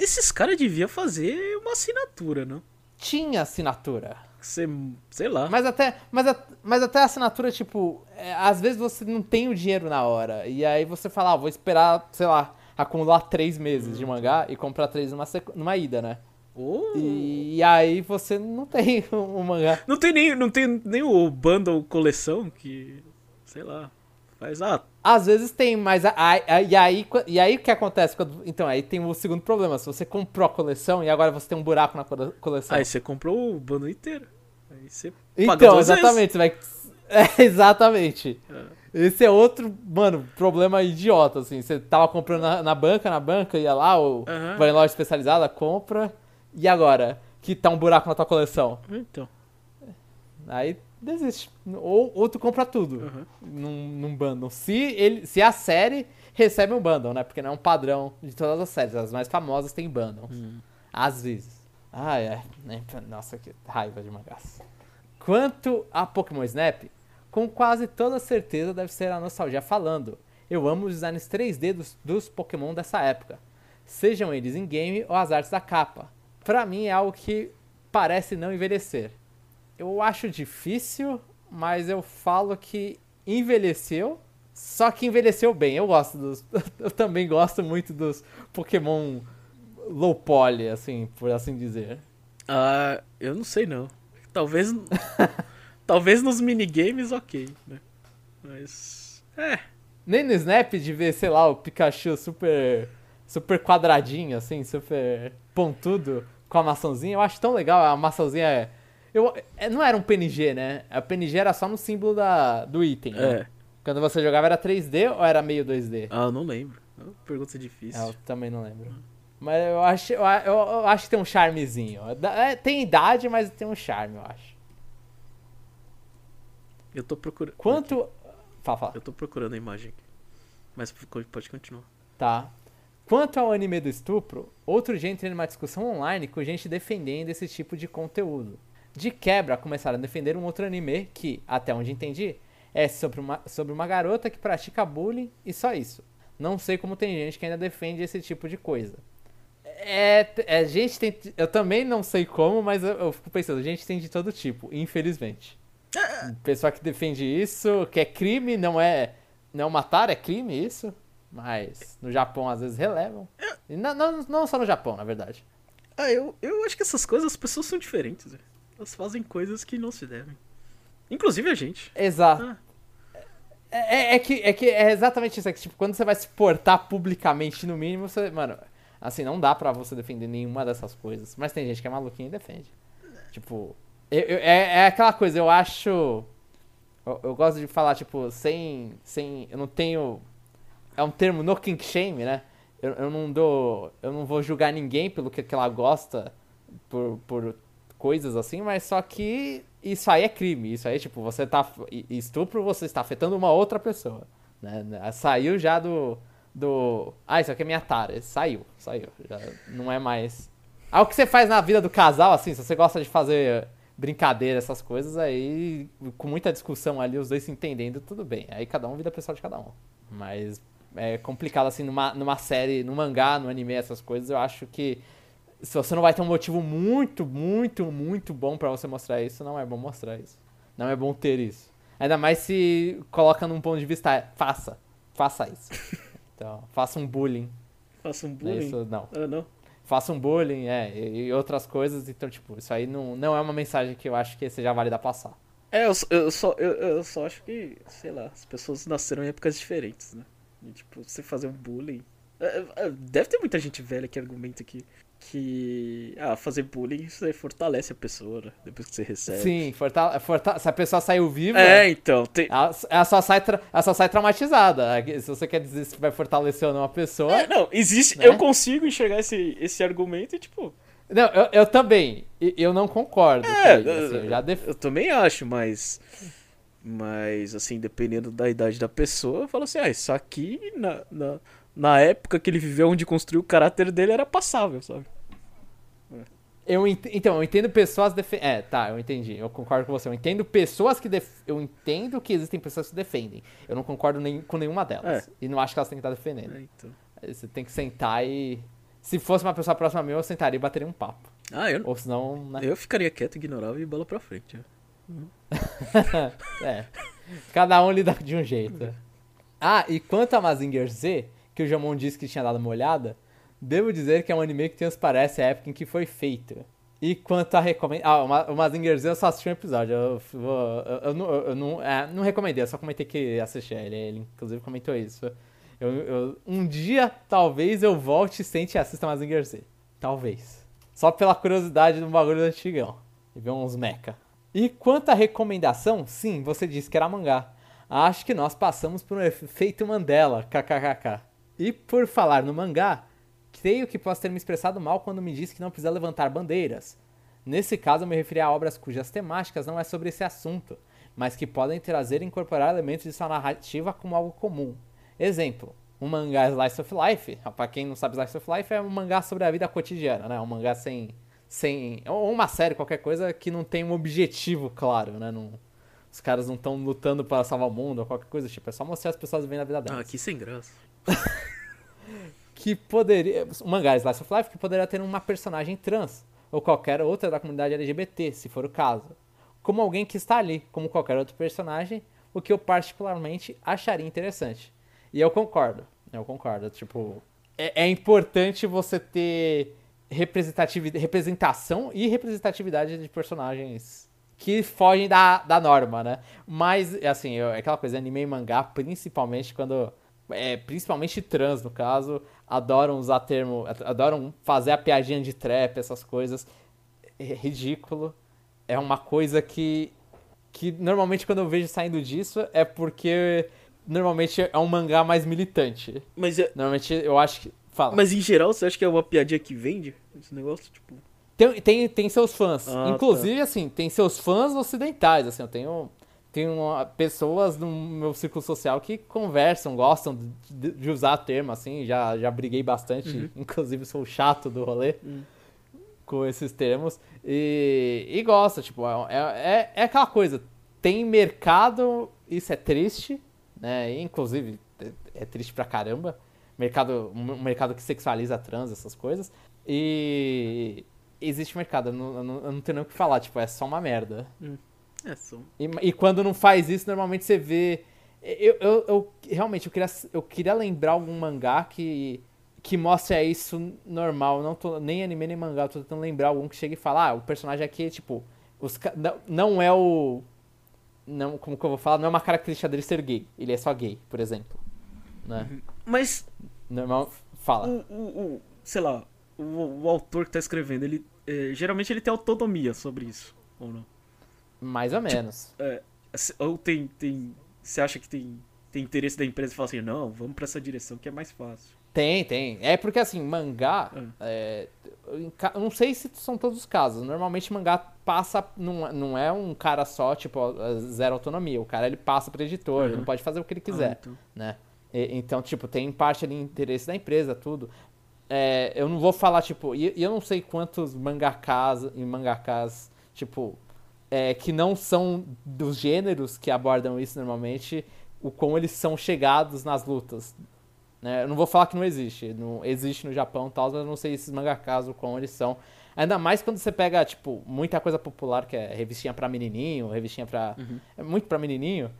Esses caras deviam fazer uma assinatura, não? Tinha assinatura. Você, sei lá. Mas até, mas, a- mas até a assinatura, tipo, é, às vezes você não tem o dinheiro na hora. E aí você fala, ah, vou esperar, sei lá, acumular três meses de mangá e comprar três numa, numa ida, né? Ou- E, aí você não tem o mangá. Não tem nem, não tem nem o bundle coleção que sei lá. Faz, ah, Às vezes tem, mas a- a- a- e aí e aí o que acontece quando então aí tem o segundo problema, se você comprou a coleção e agora você tem um buraco na cole- coleção. aí você comprou o bando inteiro. Aí você Então, exatamente, você vai É, exatamente. É. Esse é outro, mano, problema idiota, assim. Você tava comprando na, na banca, na banca, ia lá, o Aham. vai em loja especializada, compra. E agora? Que tá um buraco na tua coleção. Então. Aí desiste. Ou, ou tu compra tudo aham. num, num bundle. Se, ele, se a série recebe um bundle, né? Porque não é um padrão de todas as séries. As mais famosas têm bundles. Hum. Às vezes. Ah, é. Nossa, que raiva de magaço. Quanto a Pokémon Snap, com quase toda certeza deve ser a nostalgia falando. Eu amo os designs 3D dos, dos Pokémon dessa época. Sejam eles em game ou as artes da capa. Pra mim é algo que parece não envelhecer. Eu acho difícil, mas eu falo que envelheceu, só que envelheceu bem. Eu gosto dos. Eu também gosto muito dos Pokémon low poly, assim, por assim dizer. Ah, eu não sei não. Talvez. talvez nos minigames, ok, né? Mas. É. Nem no Snap de ver, sei lá, o Pikachu super. super quadradinho, assim, super pontudo com a maçãzinha. Eu acho tão legal. A maçãzinha é. Eu, é, não era um PNG, né? A PNG era só no símbolo da, do item. né? É. Quando você jogava era 3D ou era meio 2D? Ah, eu não lembro. É pergunta difícil. É, eu também não lembro. Mas eu acho, eu, eu- acho que tem um charmezinho. É, tem idade, mas tem um charme, eu acho. Eu tô procurando. Quanto. Fala, fala. Eu tô procurando a imagem aqui. Mas pode continuar. Tá. Quanto ao anime do estupro, outro dia entrei numa discussão online com gente defendendo esse tipo de conteúdo. De quebra, começaram a defender um outro anime que, até onde entendi, é sobre uma, sobre uma garota que pratica bullying e só isso. Não sei como tem gente que ainda defende esse tipo de coisa. É, é gente tem. Eu também não sei como, mas eu, eu fico pensando, gente tem de todo tipo, infelizmente. Pessoa que defende isso, que é crime, não é. Não matar, é crime isso. Mas no Japão às vezes relevam. E não, não, não só no Japão, na verdade. Ah, eu, eu acho que essas coisas, as pessoas são diferentes. velho. Elas fazem coisas que não se devem. Inclusive a gente. Exato. Ah, É, é- é que, é que é exatamente isso. É que, tipo, quando você vai se portar publicamente, no mínimo, você. Mano, assim, não dá pra você defender nenhuma dessas coisas. Mas tem gente que é maluquinha e defende. Tipo. eu- eu- é, é aquela coisa, eu acho. Eu, eu gosto de falar, tipo, sem. sem eu não tenho. É um termo no kink shame, né? Eu, eu não dou. Eu não vou julgar ninguém pelo que, que ela gosta por, por coisas assim, mas só que isso aí é crime. Isso aí, tipo, você tá. Estupro, você está afetando uma outra pessoa. Né? Saiu já do. do. Ah, isso aqui é minha tara. Saiu, saiu. Já não é mais. Ah, o que você faz na vida do casal, assim, se você gosta de fazer brincadeira, essas coisas, aí, com muita discussão ali, os dois se entendendo, tudo bem. Aí cada um vida pessoal de cada um. Mas é complicado, assim, numa, numa série, no mangá, no anime, essas coisas, eu acho que se você não vai ter um motivo muito, muito, muito bom pra você mostrar isso, não é bom mostrar isso. Não é bom ter isso. Ainda mais se coloca num ponto de vista, é, faça, faça isso. Então, faça um bullying. faça um é bullying. isso, não. Ah, não. Faça um bullying, é, e, outras coisas. Então, tipo, isso aí não, não é uma mensagem que eu acho que seja válida passar. É, eu, só- eu só, eu, eu só acho que, sei lá, as pessoas nasceram em épocas diferentes, né? E, tipo, você fazer um bullying. é, Deve ter muita gente velha que argumenta que, que ah, fazer bullying você fortalece a pessoa, né? Depois que você recebe. Sim, forta, forta, se a pessoa saiu viva, É, então, tem. ela, ela só sai ela só sai traumatizada. Se você quer dizer se vai fortalecer ou não a pessoa. É, não, existe. Né? Eu consigo enxergar esse, esse argumento e, tipo. Não, eu, eu também. Eu não concordo. É, ele, assim, eu já def... eu também acho, mas. Mas, assim, dependendo da idade da pessoa, eu falo assim, ah, isso aqui, na, na, na época que ele viveu, onde construiu o caráter dele, era passável, sabe? eu ent... Então, eu entendo pessoas defe... É, tá, eu entendi. Eu concordo com você. Eu entendo pessoas que def... Eu entendo que existem pessoas que defendem. Eu não concordo nem... com nenhuma delas. É. E não acho que elas têm que estar defendendo. É, então. Você tem que sentar e. Se fosse uma pessoa próxima a mim, eu sentaria e bateria um papo. Ah, eu, Ou senão, né? eu ficaria quieto, ignorava e bola pra frente. é. Cada um lida de um jeito. Ah, e quanto a Mazinger Z, que o Jamon disse que tinha dado uma olhada, devo dizer que é um anime que transparece a época em que foi feito. E quanto a recomendação. Ah, o Mazinger Z eu só assisti um episódio. Eu, eu, eu, não, eu não, é, não recomendei, eu só comentei que assisti ele. Ele inclusive comentou isso. Eu, eu, um dia, talvez, eu volte e sente e assista Mazinger Z. Talvez. Só pela curiosidade do bagulho do antigão. E ver uns mecha. E quanto à recomendação, sim, você disse que era mangá. Acho que nós passamos por um efeito Mandela, kkkk. E por falar no mangá, creio que posso ter me expressado mal quando me disse que não precisa levantar bandeiras. Nesse caso, eu me referi a obras cujas temáticas não é sobre esse assunto, mas que podem trazer e incorporar elementos de sua narrativa como algo comum. Exemplo, um mangá Slice of Life, para quem não sabe Slice of Life, é um mangá sobre a vida cotidiana, né? Um mangá sem sem. Ou uma série, qualquer coisa que não tem um objetivo claro, né? Não, os caras não estão lutando para salvar o mundo ou qualquer coisa do tipo. É só mostrar as pessoas vivendo a vida delas. Ah, que sem graça. Que poderia. Mangá Slice of Life que poderia ter uma personagem trans. Ou qualquer outra da comunidade LGBT, se for o caso. Como alguém que está ali, como qualquer outro personagem, o que eu particularmente acharia interessante. E eu concordo. Eu concordo. Tipo, é, é importante você ter representatividade, representação e representatividade de personagens que fogem da, da norma, né? Mas, assim, eu, é aquela coisa, anime e mangá, principalmente quando. É, principalmente trans, no caso, adoram usar termo. adoram fazer a piadinha de trap, essas coisas. É ridículo. É uma coisa que. que normalmente quando eu vejo saindo disso é porque. Normalmente é um mangá mais militante. Mas é... Normalmente eu acho que. Fala. Mas em geral, você acha que é uma piadinha que vende esse negócio? Tipo. Tem, tem, tem seus fãs. Ah, Inclusive, tá. assim, tem seus fãs ocidentais. Assim, eu tenho, tenho pessoas no meu círculo social que conversam, gostam de, de usar termo, assim. Já, já briguei bastante. Uhum. Inclusive, sou chato do rolê uhum. com esses termos. E, e gosta, tipo, é, é, é aquela coisa. Tem mercado, isso é triste, né? Inclusive, é, é triste pra caramba mercado, um mercado que sexualiza trans, essas coisas. E existe mercado, eu não, eu não, tenho nem o que falar, tipo, é só uma merda. Hum. É. E, e, quando não faz isso, normalmente você vê. Eu, eu, eu, realmente eu queria, eu queria lembrar algum mangá que, que mostre isso normal. Não tô, nem anime nem mangá, tô tentando lembrar algum que chegue e fala, ah, o personagem aqui, tipo, os, não, não é o. Não, como que eu vou falar? Não é uma característica dele ser gay. Ele é só gay, por exemplo. Né? Uhum. Mas. Normal. Fala. O, o, o sei lá, o, o, autor que tá escrevendo, ele. É, geralmente ele tem autonomia sobre isso, ou não? Mais ou menos. Tipo, é, ou tem. tem você acha que tem, tem interesse da empresa e fala assim, não, vamos pra essa direção que é mais fácil. Tem, tem. É porque assim, mangá. É. É, não sei se são todos os casos. Normalmente mangá passa. Não, não é um cara só, tipo, zero autonomia. O cara ele passa pro editor, uhum. ele não pode fazer o que ele quiser. Ah, então. né? então, tipo, tem parte ali interesse da empresa, tudo. É, eu não vou falar, tipo, e eu não sei quantos mangakas e mangakas, tipo, é, que não são dos gêneros que abordam isso normalmente, o como eles são chegados nas lutas. Né? Eu não vou falar que não existe, não existe no Japão tal, mas eu não sei esses mangakas, o como eles são. Ainda mais quando você pega, tipo, muita coisa popular, que é revistinha pra menininho, revistinha pra... Uhum. É muito pra menininho.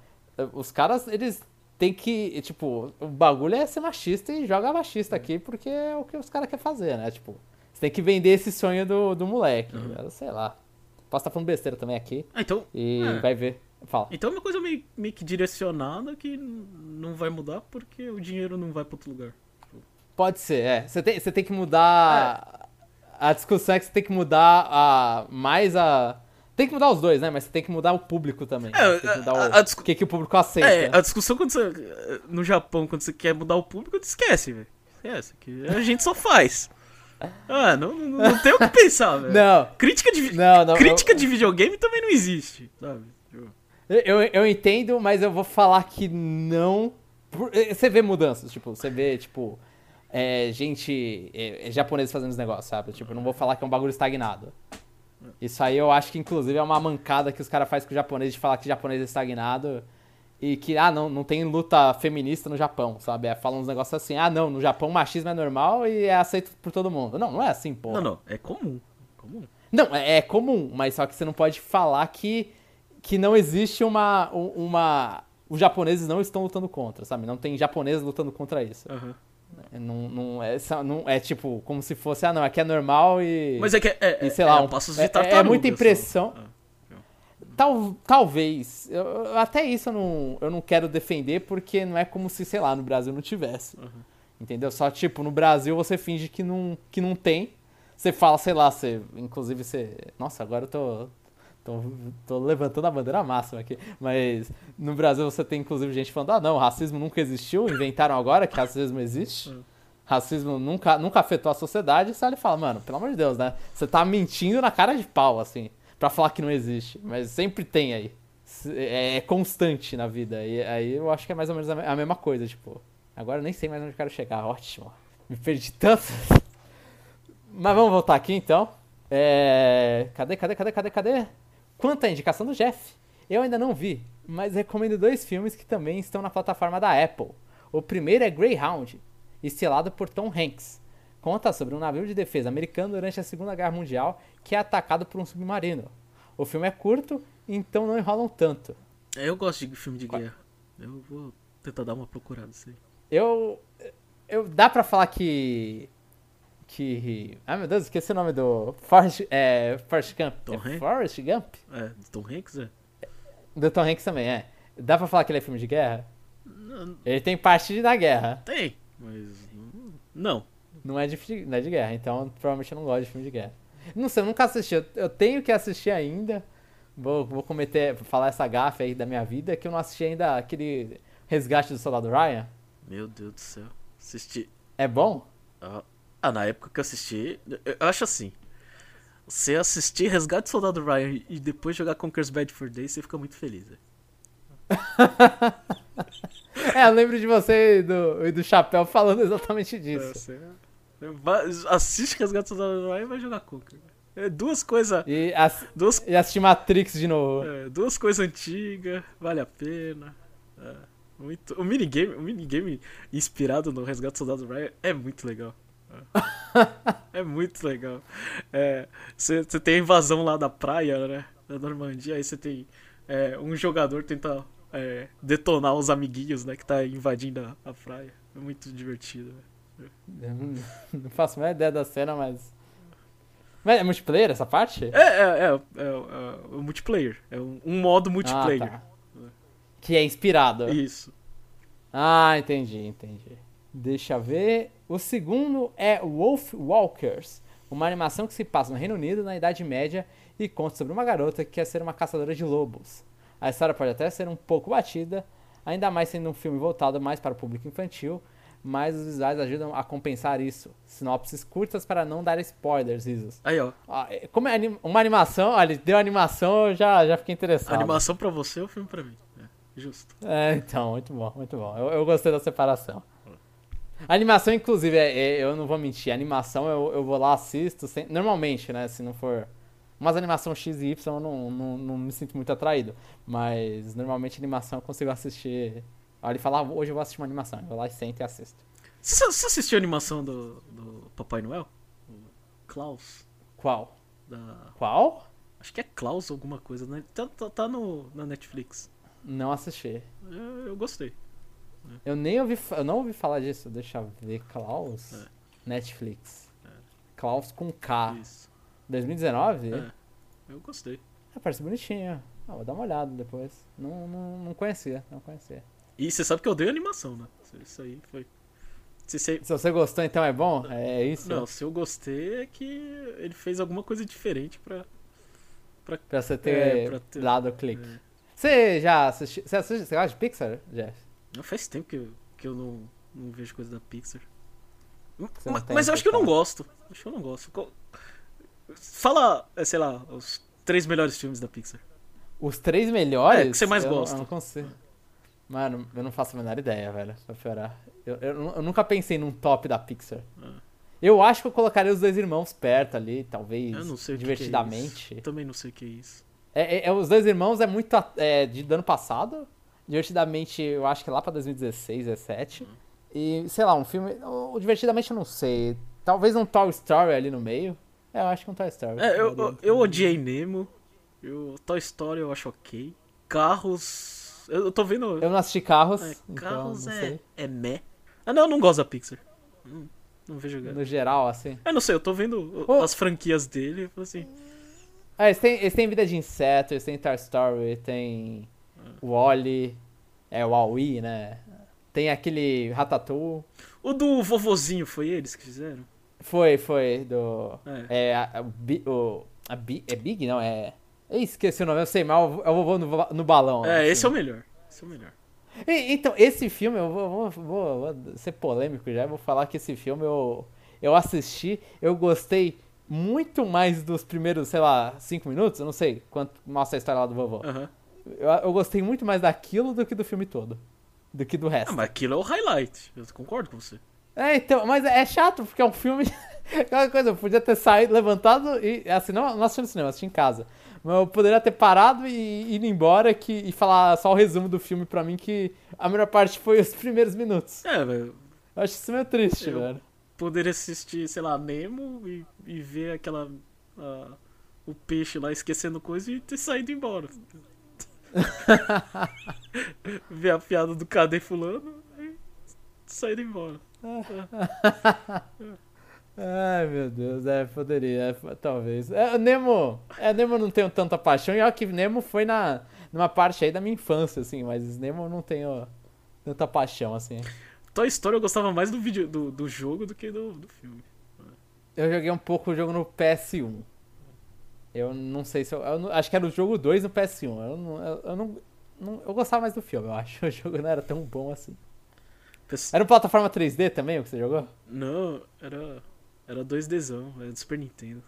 Os caras, eles tem que, tipo, o bagulho é ser machista e joga machista aqui porque é o que os caras querem fazer, né? Tipo, você tem que vender esse sonho do, do moleque. Uhum. Sei lá. Posso estar falando besteira também aqui. Ah, então. E é. vai ver. Fala. Então é uma coisa meio, meio que direcionada que não vai mudar porque o dinheiro não vai para outro lugar. Pode ser, é. Você tem, você tem que mudar. É. A discussão é que você tem que mudar a, mais a tem que mudar os dois, né? Mas você tem que mudar o público também. É, tem que mudar a, o, a discu... que, que o público aceita. É, a discussão quando você. No Japão, quando você quer mudar o público, esquece, velho. Esquece. Que a gente só faz. Ah, não, não, não tem o que pensar, velho. Não. Crítica de, não, não, crítica eu... de videogame também não existe, sabe? Eu, eu entendo, mas eu vou falar que não. Eh, você vê mudanças, tipo, você vê, tipo. É, gente é, é japonesa fazendo os negócios, sabe? Tipo, eu não vou falar que é um bagulho estagnado. Isso aí eu acho que, inclusive, é uma mancada que os caras fazem com o japonês de falar que o japonês é estagnado e que, ah, não, não tem luta feminista no Japão, sabe? É, falam uns negócios assim, ah, não, no Japão machismo é normal e é aceito por todo mundo. Não, não é assim, pô. Não, não, é comum. comum. Não, é, é, comum, mas só que você não pode falar que, que não existe uma, uma... Os japoneses não estão lutando contra, sabe? Não tem japoneses lutando contra isso. Uhum. Não, não, é, não é tipo, como se fosse, ah não, aqui é normal e. Mas é que é, é, e sei lá, é um- passos é- de é tartaruga. muita só. impressão. Tal, talvez. Eu- até isso eu não, eu não quero defender, porque não é como se, sei lá, no Brasil não tivesse. Uhum. Entendeu? Só tipo, no Brasil você finge que não, que não tem. Você fala, sei lá, você. Inclusive você. Nossa, agora eu tô. Tô, tô levantando a bandeira máxima aqui. Mas no Brasil você tem inclusive gente falando, ah não, racismo nunca existiu, inventaram agora que racismo existe. Uhum. Racismo nunca, nunca afetou a sociedade. Você olha e fala, mano, pelo amor de Deus, né? Você tá mentindo na cara de pau, assim, pra falar que não existe. Mas sempre tem aí. É, é constante na vida. E aí eu acho que é mais ou menos a me- a mesma coisa, tipo. Agora eu nem sei mais onde eu quero chegar. Ótimo. Me perdi tanto. Mas vamos voltar aqui então. É... Cadê, cadê, cadê, cadê, cadê? Quanto à indicação do Jeff, eu ainda não vi, mas recomendo dois filmes que também estão na plataforma da Apple. O primeiro é Greyhound, estrelado por Tom Hanks. Conta sobre um navio de defesa americano durante a Segunda Guerra Mundial que é atacado por um submarino. O filme é curto, então não enrolam tanto. É, Eu gosto de filme de guerra. Eu vou tentar dar uma procurada isso aí. Eu. eu dá pra falar que. Que. Ai meu Deus, esqueci o nome do. Forrest, é, Forrest Gump. Tom é Hanks? Forrest Gump? É, do Tom Hanks, é? Do Tom Hanks também, é. Dá pra falar que ele é filme de guerra? Não, Ele tem parte da guerra. tem, mas... não- Não. É, de, não é de guerra, então provavelmente eu não gosto de filme de guerra. Não sei, eu nunca assisti. Eu, eu tenho que assistir ainda. Vou, vou cometer, falar essa gafe aí da minha vida, que eu não assisti ainda aquele Resgate do Soldado Ryan. Meu Deus do céu. Assisti... É bom? Ah, ah, na época que eu assisti... Eu acho assim... Você assistir Resgate do Soldado Ryan e depois jogar Conker's Bad for Day, você fica muito feliz. velho. É, eu lembro de você e do, e do Chapéu falando exatamente É, disso. você vai- assiste Resgate do Soldado Ryan e vai jogar Conker. É duas coisas... E, ass- Duas e assistir Matrix de novo. É, duas coisas antigas, vale a pena. É, muito, o minigame, o minigame inspirado no Resgate do Soldado Ryan é muito legal. É, É muito legal. Você tem a invasão lá da praia, né? Da Normandia, aí você tem é, um jogador tenta é, detonar os amiguinhos, né? Que tá invadindo a, a praia. É muito divertido, velho. Não, faço a menor ideia da cena, mas. Mas é multiplayer essa parte? É, é, é, é, é multiplayer. É um, um modo multiplayer. Ah, tá. Que é inspirado. Isso. Ah, entendi, entendi. Deixa ver. O segundo é Wolf Walkers, uma animação que se passa no Reino Unido na Idade Média e conta sobre uma garota que quer ser uma caçadora de lobos. A história pode até ser um pouco batida, ainda mais sendo um filme voltado mais para o público infantil, mas os visuais ajudam a compensar isso. Sinopses curtas para não dar spoilers, Isos. Aí, ó. Ah, é- Como é uma animação, olha, deu animação, eu já, já fiquei interessado. Animação pra você, o filme pra mim. É, justo. É, então, muito bom, muito bom. Eu, eu gostei da separação. A animação, inclusive, é, é- eu não vou mentir, a animação eu, eu vou lá, assisto, sem- normalmente, né, se não for... Umas animação X e Y eu não, não, não me sinto muito atraído, mas normalmente animação eu consigo assistir... Olha e falar, ah, hoje eu vou assistir uma animação, eu vou lá e sento e assisto. Você, você assistiu a animação do, do Papai Noel? O Klaus? Qual? Da... Qual? Acho que é Klaus alguma coisa, né? Tá, tá, tá no, na Netflix. Não assisti. Eu, eu gostei. Eu nem ouvi, eu não ouvi falar disso, deixa eu ver, Klaus, É. Netflix. Klaus com K, Isso. 2019? É. Eu gostei. Ah, parece bonitinho. Ah, vou dar uma olhada depois. Não, não, não conhecia, não conhecia. E você sabe que eu odeio animação, né? Isso aí foi. Se, se... Se você gostou, então é bom? É isso? Não, se eu gostei é que ele fez alguma coisa diferente pra. Pra você ter, É, pra ter- dado o clique. É. Você já assistiu... Você, assiste, você gosta de Pixar, Jeff? Não faz tempo que eu, que eu não, não vejo coisa da Pixar. Você não Ma- tem Mas eu acho que eu não gosto. Acho que eu não gosto. Fala, é, sei lá, os três melhores filmes da Pixar. Os três melhores? É, que você mais eu, gosta. Eu não consigo. Mano, eu não faço a menor ideia, velho, pra piorar. Eu, eu, eu nunca pensei num top da Pixar. Ah. Eu acho que eu colocaria os dois irmãos perto ali, talvez, Eu não sei divertidamente. Que é. Também não sei o que é isso. É, é- é- os dois irmãos é muito é, de, do ano passado. Divertidamente, eu acho que lá pra 2016, 17. E, sei lá, um filme. O, Divertidamente eu não sei. Talvez um Toy Story ali no meio. É, eu acho que um Toy Story. É, eu, eu, eu odiei Nemo. Eu, Toy Story eu acho ok. Carros. Eu, tô vendo. Eu não assisti carros. é, então carros é, é meh. Ah, não, eu não gosto da Pixar. Não, não vejo no geral, assim. Eu não sei, eu tô vendo Oh. as franquias dele assim. Ah, eles têm, eles têm Vida de Inseto, eles têm Tar Story, tem Wally, é o Wall-E, né? Tem aquele Ratatouille. O do vovozinho foi eles que fizeram? Foi, foi, do... É. É, a, a o, a é Big? Não, é... Esqueci o nome, eu sei, mas é o é vovô no, no balão. É, assim. esse é o melhor. Esse é o melhor. E- Então, esse filme, eu vou, vou, vou- vou ser polêmico já, eu vou falar que esse filme eu, eu assisti, eu gostei muito mais dos primeiros, sei lá, cinco minutos, eu não sei quanto mostra a história lá do vovô. Aham. Eu, eu gostei muito mais daquilo do que do filme todo. Do que do resto. Ah, mas aquilo é o highlight. Eu concordo com você. É, então, mas é chato, porque é um filme. Aquela coisa, eu podia ter saído, levantado e. Assim, não, não assisti no cinema, assisti em casa. Mas eu poderia ter parado e ido embora que, e falar só o resumo do filme pra mim, que a melhor parte foi os primeiros minutos. É, velho. Eu acho isso meio triste, Eu- velho. Poderia assistir, sei lá, Nemo e, e ver aquela. ah, o peixe lá esquecendo coisa e ter saído embora. ver a piada do cadê fulano e saído embora. Ai, meu Deus, é, poderia, é, talvez. É, Nemo, é, Nemo não tenho tanta paixão, e olha que Nemo foi na, numa parte aí da minha infância, assim, mas Nemo eu não tenho tanta paixão, assim. Toy Story eu gostava mais do vídeo do, do jogo do que do, do filme. Eu joguei um pouco o jogo no PS1. Eu não sei se eu. eu não- acho que era o jogo 2 no PS1. Eu não, eu, eu não, não- Eu gostava mais do filme, eu acho. O jogo não era tão bom assim. Era um plataforma 3D também o que você jogou? Não, era. Era 2Dzão, era do Super Nintendo.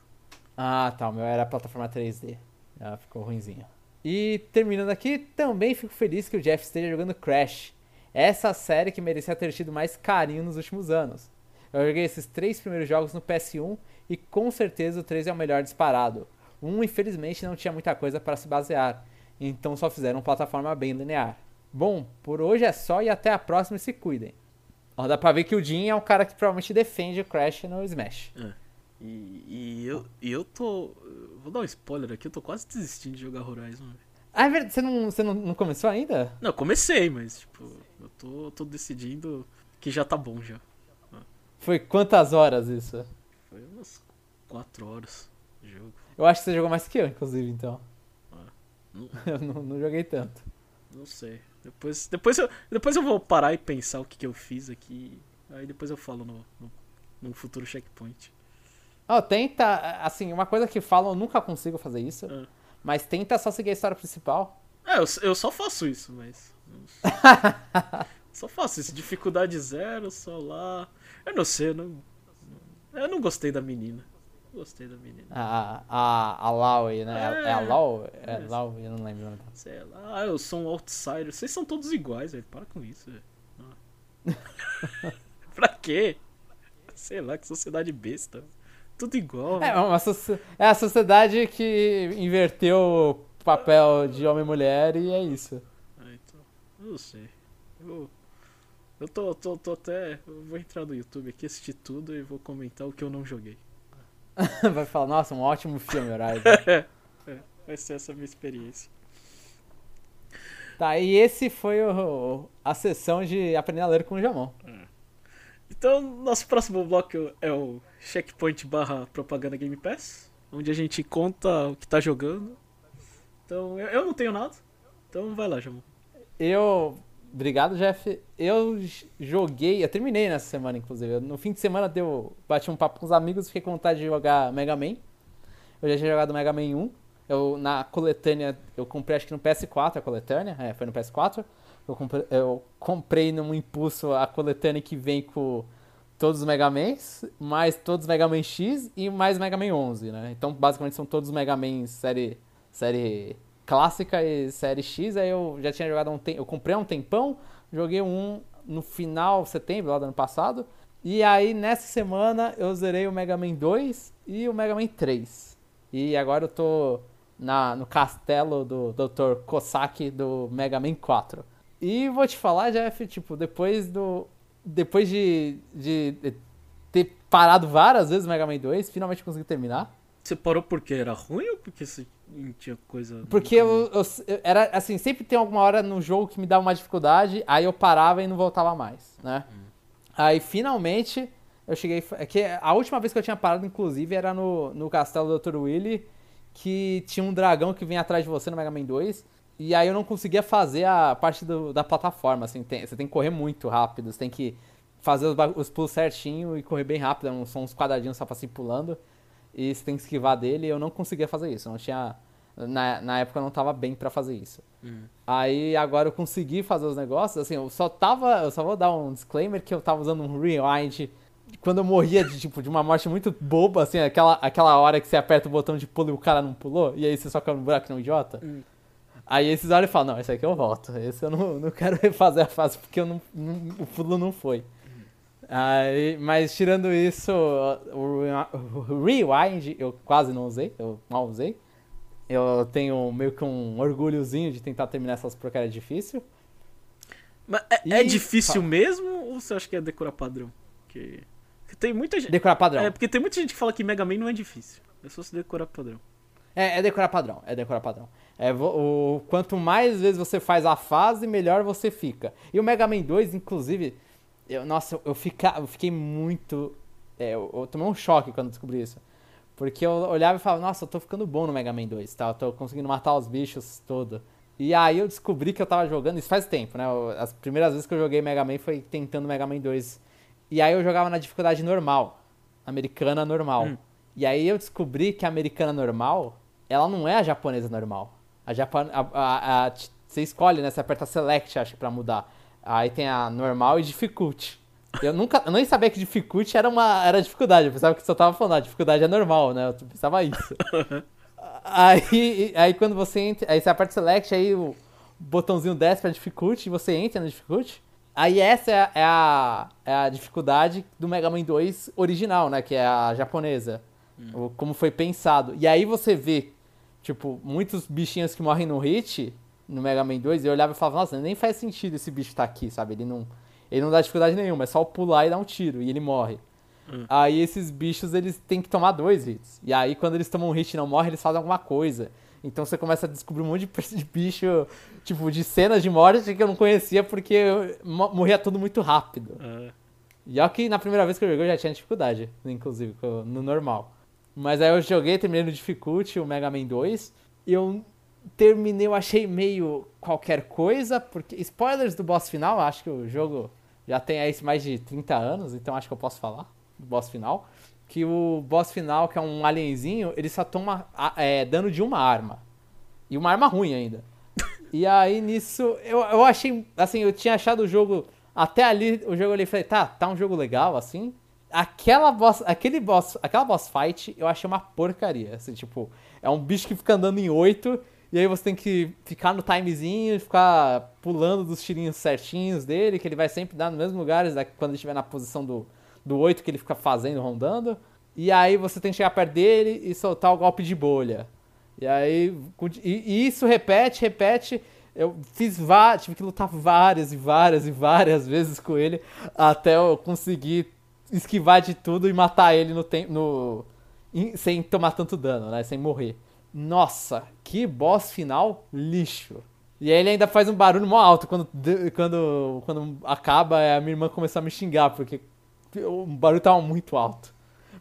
Ah, tá. O meu era plataforma 3D. Ah, ficou ruimzinho. E terminando aqui, também fico feliz que o Jeff esteja jogando Crash. Essa série que merecia ter tido mais carinho nos últimos anos. Eu joguei esses três primeiros jogos no PS1 e com certeza o 3 é o melhor disparado. Um, infelizmente, não tinha muita coisa para se basear, então só fizeram plataforma bem linear. Bom, por hoje é só e até a próxima e se cuidem. Ó, dá pra ver que o Jim é um cara que provavelmente defende o Crash no Smash. E, e eu, e eu tô. Vou dar um spoiler aqui, eu tô quase desistindo de jogar Horizon. Ah, é verdade, você não, você não, não começou ainda? Não, eu comecei, mas tipo, eu tô, tô decidindo que já tá bom já. Foi quantas horas isso? Foi umas 4 horas de jogo. Eu acho que você jogou mais que eu, inclusive, então. Não, Eu não, não joguei tanto. não sei. Depois, depois, eu, depois eu vou parar e pensar o que, que eu fiz aqui. Aí depois eu falo no, no, num futuro checkpoint. Ó, tenta, assim, uma coisa que falam, eu nunca consigo fazer isso, Ah. mas tenta só seguir a história principal. É, eu, eu só faço isso, mas. só faço isso. Dificuldade zero, só lá. Eu não sei, eu não. Eu não gostei da menina. Gostei da menina. A, a, a Laui, né? É, É. a Lau? É, É. Lau, eu não lembro. Sei lá, ah, eu sou um outsider. Vocês são todos iguais, velho. Para com isso, velho. Ah. pra quê? Sei lá, que sociedade besta. Tudo igual. É, né? uma é a sociedade que inverteu o papel de homem e mulher e é isso. Ah, então. Eu não sei. Eu, eu tô, tô, tô até. Eu vou entrar no YouTube aqui, assistir tudo e vou comentar o que eu não joguei. Vai falar, nossa, um ótimo filme, Horizon. É, vai ser essa a minha experiência. tá, e esse foi o, a sessão de aprender a ler com o Jamon. Então, nosso próximo bloco é o Checkpoint barra Propaganda Game Pass, onde a gente conta o que tá jogando. Então, eu, eu não tenho nada. Então, vai lá, Jamon. Eu. Obrigado, Jeff. Eu joguei, eu terminei nessa semana, inclusive. No fim de semana deu. Bati um papo com os amigos, fiquei com vontade de jogar Mega Man. Eu já tinha jogado Mega Man 1. Eu, na coletânea, eu comprei acho que no PS4 a coletânea. É, foi no PS4. Eu comprei, eu comprei num impulso a coletânea que vem com todos os Mega Mans, mais todos os Mega Man X e mais Mega Man 11, né? Então, basicamente, são todos os Mega Man série, série clássica e série X. Aí eu já tinha jogado um tempo. Eu comprei um tempão, joguei um no final de setembro, lá do ano passado. E aí, nessa semana, eu zerei o Mega Man 2 e o Mega Man 3. E agora eu tô na, no castelo do Dr. Kosaki do Mega Man 4. E vou te falar, Jeff, tipo, depois do. Depois de, de, de ter parado várias vezes o Mega Man 2, finalmente consegui terminar. Você parou porque era ruim ou porque você tinha coisa. Porque eu, eu- eu- era assim, sempre tem alguma hora no jogo que me dava uma dificuldade, aí eu parava e não voltava mais, né? Aí finalmente Eu cheguei. É que a última vez que eu tinha parado, inclusive, era no, no castelo do Dr. Willy, que tinha um dragão que vinha atrás de você no Mega Man 2. E aí eu não conseguia fazer a parte do, da plataforma, assim, tem, você tem que correr muito rápido, você tem que fazer os, os pulos certinho e correr bem rápido, não são uns quadradinhos só pra assim pulando, e você tem que esquivar dele, e eu não conseguia fazer isso, eu não tinha... Na, na época eu não tava bem para fazer isso. Hum. Aí agora eu consegui fazer os negócios, assim, eu só tava, eu só vou dar um disclaimer que eu tava usando um rewind quando eu morria de, tipo, de uma morte muito boba, assim, aquela, aquela hora que você aperta o botão de pulo e o cara não pulou, e aí você só caiu no buraco não idiota. Hum. Aí esses olham e falam, não, esse aqui eu volto. Esse eu não, não quero refazer a fase porque eu não, não, o pulo não foi. Aí, mas tirando isso, o Rewind eu quase não usei, eu mal usei. Eu tenho meio que um orgulhozinho de tentar terminar essas porcarias difíceis. Mas é, é difícil mesmo ou você acha que é decorar padrão? Porque, porque tem muita gente. Decorar padrão. É, porque tem muita gente que fala que Mega Man não é difícil. É só se decorar padrão. É, é decorar padrão, é decorar padrão. É, o, quanto mais vezes você faz a fase, melhor você fica. E o Mega Man 2, inclusive, eu, nossa, eu, fica, eu fiquei muito. É, eu, eu, tomei um choque quando descobri isso. Porque eu olhava e falava, nossa, eu tô ficando bom no Mega Man 2, tá? Eu tô conseguindo matar os bichos todo. E aí eu descobri que eu tava jogando, isso faz tempo, né? As primeiras vezes que eu joguei Mega Man foi tentando Mega Man 2. E aí eu jogava na dificuldade normal, americana normal. Hum. E aí eu descobri que a americana normal, ela não é a japonesa normal. A, Japan, a, a, a, você escolhe, né? Você aperta Select, acho, pra mudar. Aí tem a normal e difficulty. Eu nunca, eu nem sabia que difficulty era uma era dificuldade. Eu pensava que só tava falando, a dificuldade é normal, né? Eu pensava isso. aí, aí quando você entra, aí você aperta Select, aí o botãozinho desce pra difficulty e você entra na difficulty. Aí essa é a, é a, é a dificuldade do Mega Man 2 original, né? Que é a japonesa. Hum. Como foi pensado. E aí você vê Tipo, muitos bichinhos que morrem no hit, no Mega Man 2, eu olhava e falava, nossa, nem faz sentido esse bicho estar tá aqui, sabe? Ele não, ele não dá dificuldade nenhuma, é só pular e dar um tiro, e ele morre. Hum. Aí esses bichos, eles têm que tomar dois hits. E aí, quando eles tomam um hit e não morrem, eles fazem alguma coisa. Então você começa a descobrir um monte de bicho, tipo, de cenas de morte que eu não conhecia porque morria tudo muito rápido. É. E olha que na primeira vez que eu joguei eu já tinha dificuldade, inclusive, no normal. Mas aí eu joguei, terminei no Difficulty, o Mega Man 2. E eu terminei, eu achei meio qualquer coisa, porque. Spoilers do boss final, acho que o jogo já tem aí mais de 30 anos, então acho que eu posso falar do boss final. Que o boss final, que é um alienzinho, ele só toma é, dano de uma arma. E uma arma ruim ainda. E aí nisso, eu, eu achei. Assim, eu tinha achado o jogo. Até ali, o jogo ali, falei, tá, tá um jogo legal, assim aquela boss, aquele boss, aquela boss fight eu achei uma porcaria. Assim, tipo, é um bicho que fica andando em oito e aí você tem que ficar no timezinho, ficar pulando dos tirinhos certinhos dele, que ele vai sempre dar nos mesmos lugares quando ele estiver na posição do, do 8 que ele fica fazendo, rondando. E aí você tem que chegar perto dele e soltar o golpe de bolha. E aí. E, isso repete, repete. Eu fiz várias, tive que lutar várias e várias e várias vezes com ele até eu conseguir esquivar de tudo e matar ele no tempo. No, sem tomar tanto dano, né? Sem morrer. Nossa, que boss final lixo. E aí ele ainda faz um barulho mó alto quando, quando, quando acaba, a minha irmã começou a me xingar, porque o barulho tava muito alto.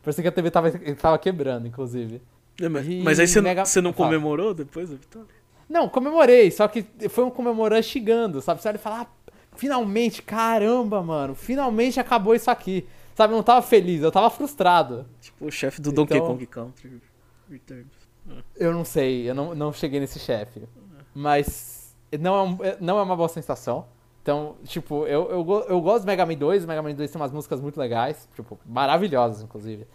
Parecia que a TV tava, tava quebrando, inclusive. É, mas, mas, aí você, mega... você não comemorou depois da vitória? Não, comemorei, só que foi um comemorando xingando, sabe? Você olha e fala, ah, finalmente, caramba, mano, finalmente acabou isso aqui. Sabe, eu não tava feliz, eu tava frustrado. Tipo o chefe do então, Donkey Kong Country Returns. Eu não sei, eu não, não cheguei nesse chefe. Mas não é, não é uma boa sensação. Então, tipo, eu, eu, eu gosto do Mega Man 2, o Mega Man 2 tem umas músicas muito legais, tipo, maravilhosas, inclusive.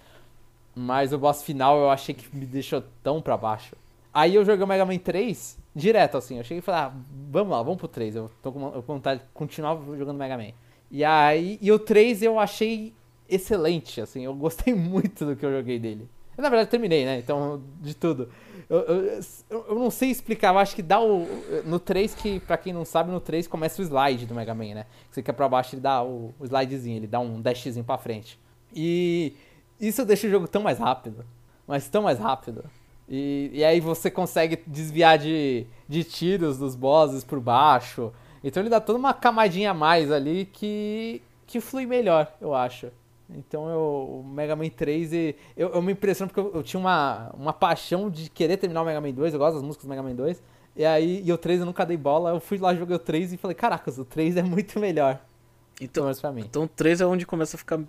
Mas o boss final eu achei que me deixou tão pra baixo. Aí eu joguei o Mega Man 3 direto, assim. Eu cheguei e falei, ah, vamos lá, vamos pro 3. Eu tô com vontade de continuar jogando Mega Man. E aí, e o 3 eu achei excelente, assim, eu gostei muito do que eu joguei dele. Na verdade, terminei, né? Então, de tudo. Eu, eu, eu, não sei explicar, eu acho que dá o. No 3, que, pra quem não sabe, no 3 começa o slide do Mega Man, né? Você quer pra baixo, ele dá o, o slidezinho, ele dá um dashzinho pra frente. E isso deixa o jogo tão mais rápido. Mas tão mais rápido. E, e aí você consegue desviar de, de tiros dos bosses por baixo. Então ele dá toda uma camadinha a mais ali que, que flui melhor, eu acho. Então eu, o Mega Man 3 e. Eu, eu me impressiono porque eu, eu, tinha uma, uma paixão de querer terminar o Mega Man 2, eu gosto das músicas do Mega Man 2. E aí, e o 3 eu nunca dei bola, eu fui lá joguei o 3 e falei, caracas, o 3 é muito melhor. Então, então o 3 é onde começa a ficar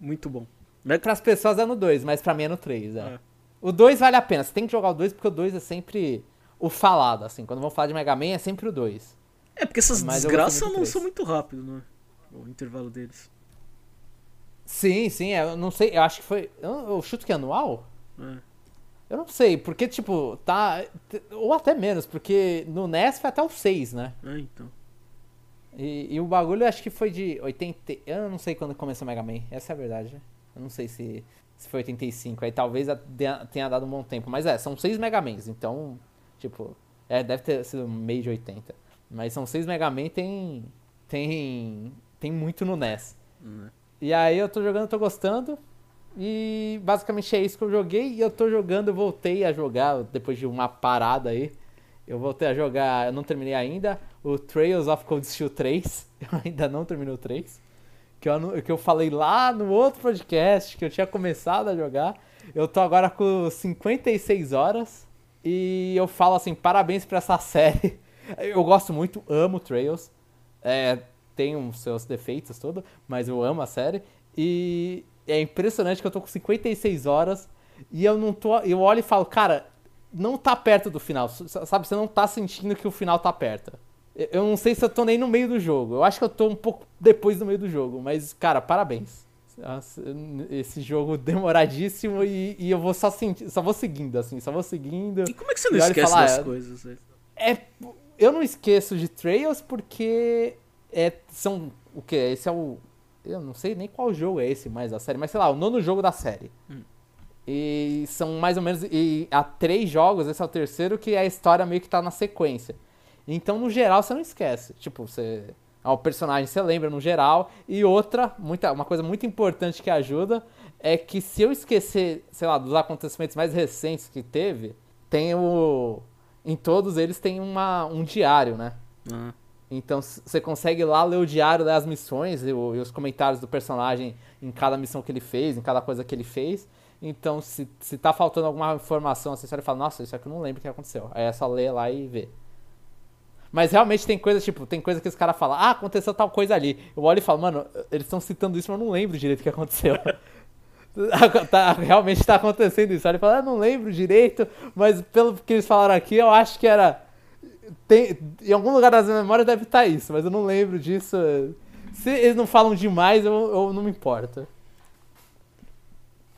muito bom. Né? Para as pessoas é no 2, mas pra mim é no 3, é. é. O 2 vale a pena, você tem que jogar o 2 porque o 2 é sempre o falado, assim. Quando vão falar de Mega Man é sempre o 2. É, porque essas mas desgraças não são muito rápido, né? O intervalo deles. Sim, sim, é, eu não sei, eu acho que foi. Eu, eu chuto que é anual? É. Eu não sei, porque, tipo, tá. Ou até menos, porque no NES foi até o 6, né? É, então. E, e, o bagulho acho que foi de 80. Eu não sei quando começou o Mega Man, essa é a verdade. Eu não sei se, se foi 85, aí talvez tenha dado um bom tempo. Mas é, são 6 Mega Mans, então, tipo, é, deve ter sido meio de 80. Mas são 6 Mega Man, tem. Tem. Tem muito no NES. Uhum. E aí eu tô jogando, tô gostando. E basicamente é isso que eu joguei. E eu tô jogando, eu voltei a jogar depois de uma parada aí. Eu voltei a jogar, eu não terminei ainda, o Trails of Cold Steel 3. Eu ainda não terminei o 3. Que eu, que eu falei lá no outro podcast que eu tinha começado a jogar. Eu tô agora com 56 horas. E eu falo assim, parabéns pra essa série. Eu gosto muito, amo Trails. É, tem os seus defeitos tudo, mas eu amo a série. E é impressionante que eu tô com 56 horas e eu não tô. Eu olho e falo, cara, não tá perto do final. Sabe, você não tá sentindo que o final tá perto. Eu não sei se eu tô nem no meio do jogo. Eu acho que eu tô um pouco depois do meio do jogo. Mas, cara, parabéns. Esse jogo demoradíssimo e, e eu vou só, senti só vou seguindo, assim, só vou seguindo. E como é que você não esquece falar, das é, coisas? É, eu não esqueço de Trails porque é, são o que? Esse é o eu não sei nem qual jogo é esse mais da série, mas sei lá, o nono jogo da série. Hum. E são mais ou menos. E há três jogos, esse é o terceiro, que a história meio que tá na sequência. Então, no geral, você não esquece. Tipo, você. É o personagem você lembra no geral. E outra, muita, uma coisa muito importante que ajuda é que se eu esquecer, sei lá, dos acontecimentos mais recentes que teve, tem o. Em todos eles tem uma, um diário, né? Uhum. Então você consegue lá ler o diário das missões e, o, e, os comentários do personagem em cada missão que ele fez, em cada coisa que ele fez. Então, se, se tá faltando alguma informação, você fala, nossa, isso aqui eu não lembro o que aconteceu. Aí é só ler lá e ver. Mas realmente tem coisa, tipo, tem coisa que os caras falam, ah, aconteceu tal coisa ali. Eu olho e falo, mano, eles estão citando isso, mas eu não lembro direito o que aconteceu. tá, realmente tá acontecendo isso. Aí ele fala, ah, não lembro direito, mas pelo que eles falaram aqui, eu acho que era tem, em algum lugar das memórias deve estar isso, mas eu não lembro disso. Se eles não falam demais, eu, eu não me importo.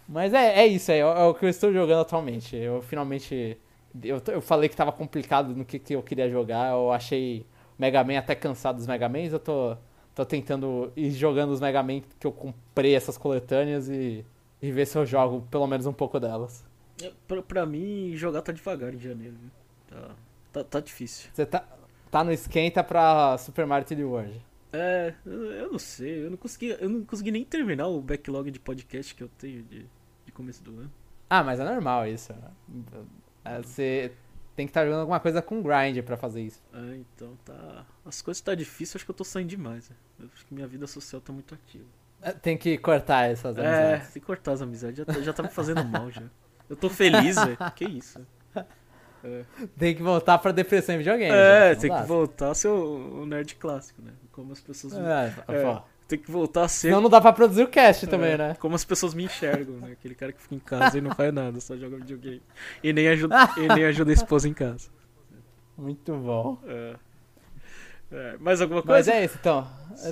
Mas é, é isso é, é, o que eu estou jogando atualmente. Eu finalmente. Eu, eu falei que estava complicado no que, que eu queria jogar. Eu achei Mega Man até cansado dos Mega Mans. Eu tô, tô tentando ir jogando os Mega Man que eu comprei essas coletâneas e, e ver se eu jogo pelo menos um pouco delas. É, pra, pra mim, jogar tá devagar em janeiro. Tá, Tá, tá difícil. Você tá, tá no esquenta pra Super Mario 3D World. É, eu não sei, eu não consegui, eu não consegui nem terminar o backlog de podcast que eu tenho de, de começo do ano. Ah, mas é normal isso. É, você tem que estar tá jogando alguma coisa com grind para fazer isso. É, então tá. As coisas tá difícil, acho que eu tô saindo demais. Né? Eu acho que minha vida social tá muito ativa. É, tem que cortar essas amizades. É, tem que cortar as amizades. Já, tá, já tá me fazendo mal já. Eu tô feliz, velho. Que isso. É. Tem que voltar pra depressão em videogame. É, tem dá. que voltar a ser o, nerd clássico, né? Como as pessoas. É, é, tem que voltar a ser. Senão não dá pra produzir o cast também, é, né? Como as pessoas me enxergam, né? Aquele cara que fica em casa e não faz nada, só joga videogame. E nem ajuda, e nem ajuda a esposa em casa. Muito bom. É. É, mais alguma coisa? Mas é isso, então.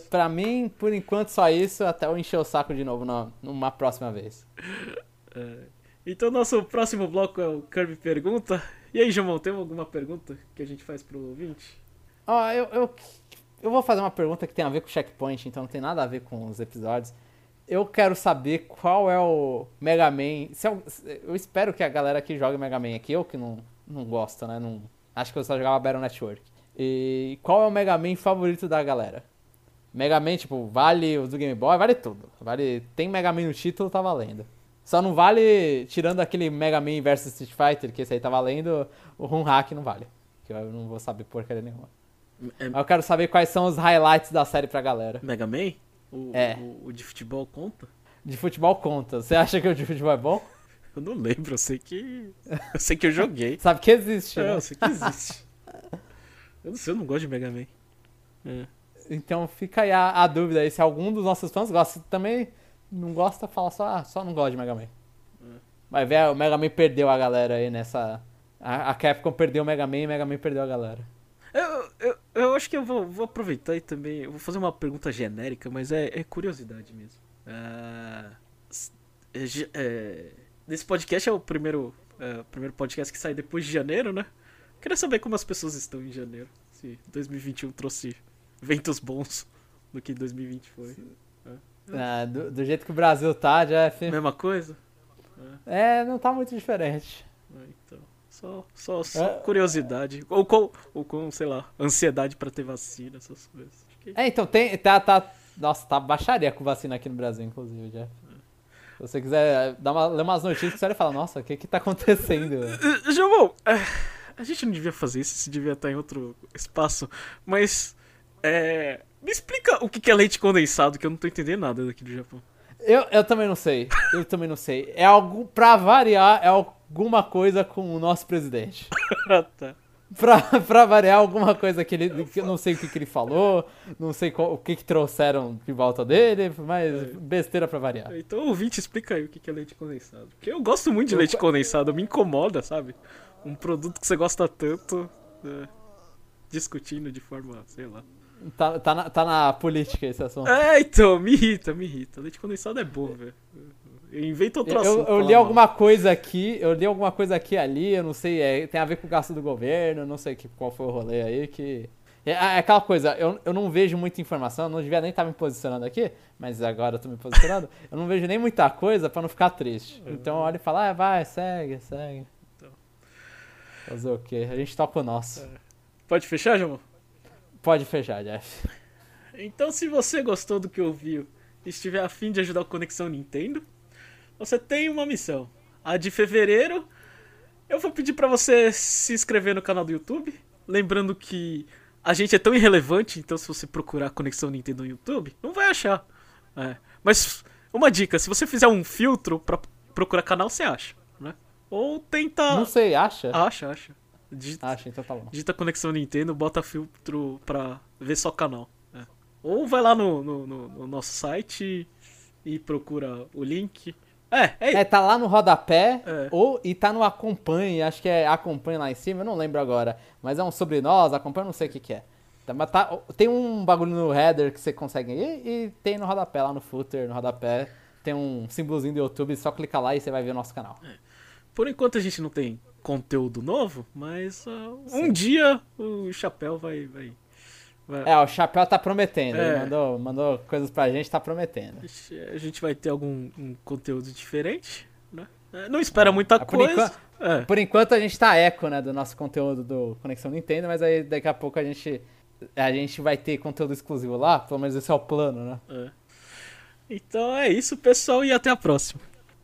Pra mim, por enquanto, só isso, até eu encher o saco de novo numa próxima vez. É. Então, nosso próximo bloco é o Kirby Pergunta. E aí, João, tem alguma pergunta que a gente faz pro ouvinte? Oh, eu, eu, eu vou fazer uma pergunta que tem a ver com o checkpoint, então não tem nada a ver com os episódios. Eu quero saber qual é o Mega Man. Eu, eu espero que a galera que joga Mega Man aqui, eu que não, não gosto, né? Não, acho que eu só jogava Battle Network. E qual é o Mega Man favorito da galera? Mega Man, tipo, vale o do Game Boy, vale tudo. Vale, tem Mega Man no título, tá valendo. Só não vale, tirando aquele Mega Man vs Street Fighter, que esse aí tá valendo, o Run Hack não vale. Que eu não vou saber porcaria nenhuma. É... eu quero saber quais são os highlights da série pra galera. Mega Man? O, é. o, o de futebol conta? de futebol conta. Você acha que o de futebol é bom? Eu não lembro, eu sei que. Eu sei que eu joguei. Sabe que existe, É, né? eu sei que existe. Eu não sei, eu não gosto de Mega Man. É. Então fica aí a, a dúvida aí, se algum dos nossos fãs gosta. Também não gosta, fala só, ah, só não gosta de Mega Man. Vai ver, o Mega Man perdeu a galera aí nessa. A, a Capcom perdeu o Mega Man e o Mega Man perdeu a galera. Eu, eu, eu acho que eu vou, vou aproveitar e também. Eu vou fazer uma pergunta genérica, mas é, é curiosidade mesmo. S- é, é, esse podcast é o primeiro, é, o primeiro podcast que sai depois de janeiro, né? Queria saber como as pessoas estão em janeiro. Se 2021 trouxe ventos bons do que 2020 foi. Ah, do, do jeito que o Brasil tá, Jeff. Mesma coisa? É, não tá muito diferente. Ah, então. Só, só, só É. curiosidade. Ou com, ou com, sei lá, ansiedade pra ter vacina, essas coisas. Que- É, então tem. Tá, tá, nossa, tá baixaria com vacina aqui no Brasil, inclusive, Jeff. Se você quiser dar uma, ler umas notícias, você vai falar, nossa, o que que tá acontecendo? João, eh, a gente não devia fazer isso, isso devia estar em outro espaço, mas é, me explica o que é leite condensado, que eu não tô entendendo nada daqui do Japão. Eu, eu também não sei. Eu também não sei. É algo, pra variar, é alguma coisa com o nosso presidente. Ah, tá. Pra, pra variar, alguma coisa que ele. Que eu não sei o que, que ele falou, não sei qual- o que, que trouxeram de volta dele, mas besteira pra variar. Então, ouvinte, explica aí o que que é leite condensado. Porque eu gosto muito de Eu- leite condensado, me incomoda, sabe? Um produto que você gosta tanto, eh, discutindo de forma, sei lá. Tá, tá, na, tá na política esse assunto. É, então, me irrita, me irrita. Leite condensado é bom, velho. Inventa outro Eu, assunto. eu fala li mal. alguma coisa aqui, eu li alguma coisa aqui ali, eu não sei, é, tem a ver com o gasto do governo, não sei que, qual foi o rolê aí que. É, é aquela coisa, eu, eu não vejo muita informação, não devia nem estar me posicionando aqui, mas agora eu tô me posicionando, eu não vejo nem muita coisa pra não ficar triste. Então eu olho e falo, ah, vai, segue, segue. Então. Fazer o quê? A gente toca o nosso. Pode fechar, João? Pode fechar, Jeff. Então, se você gostou do que ouviu e estiver afim de ajudar o Conexão Nintendo, você tem uma missão. A de fevereiro, eu vou pedir pra você se inscrever no canal do YouTube. Lembrando que a gente é tão irrelevante, então se você procurar Conexão Nintendo no YouTube, não vai achar. É. Mas uma dica, se você fizer um filtro pra procurar canal, você acha, né? Ou tenta... Não sei, acha? Acha, acha. Digita, Acha, então tá bom. digita Conexão Nintendo, bota filtro pra ver só canal. É. Ou vai lá no, no, no- no nosso site e procura o link. É, é, É, tá lá no rodapé, É. ou, e tá no acompanhe, acho que é acompanhe lá em cima, eu não lembro agora. Mas é um sobre nós, acompanhe, não sei o que que é. Tá, mas tá- tem um bagulho no header que você consegue ir, e tem no rodapé, lá no footer, no rodapé, tem um símbolozinho do YouTube, só clica lá e você vai ver o nosso canal. Por enquanto a gente não tem conteúdo novo, mas ah, um dia o chapéu vai. vai, vai- É, o Chapéu tá prometendo, É. ele mandou, mandou coisas pra gente, tá prometendo. A gente vai ter algum um conteúdo diferente, né? É, Não espera muita Ah, por coisa. enquanto- É. Por enquanto a gente tá eco, né, do nosso conteúdo do Conexão Nintendo, mas aí daqui a pouco a gente, a gente vai ter conteúdo exclusivo lá, pelo menos esse é o plano, né? é. Então é isso, pessoal, e até a próxima.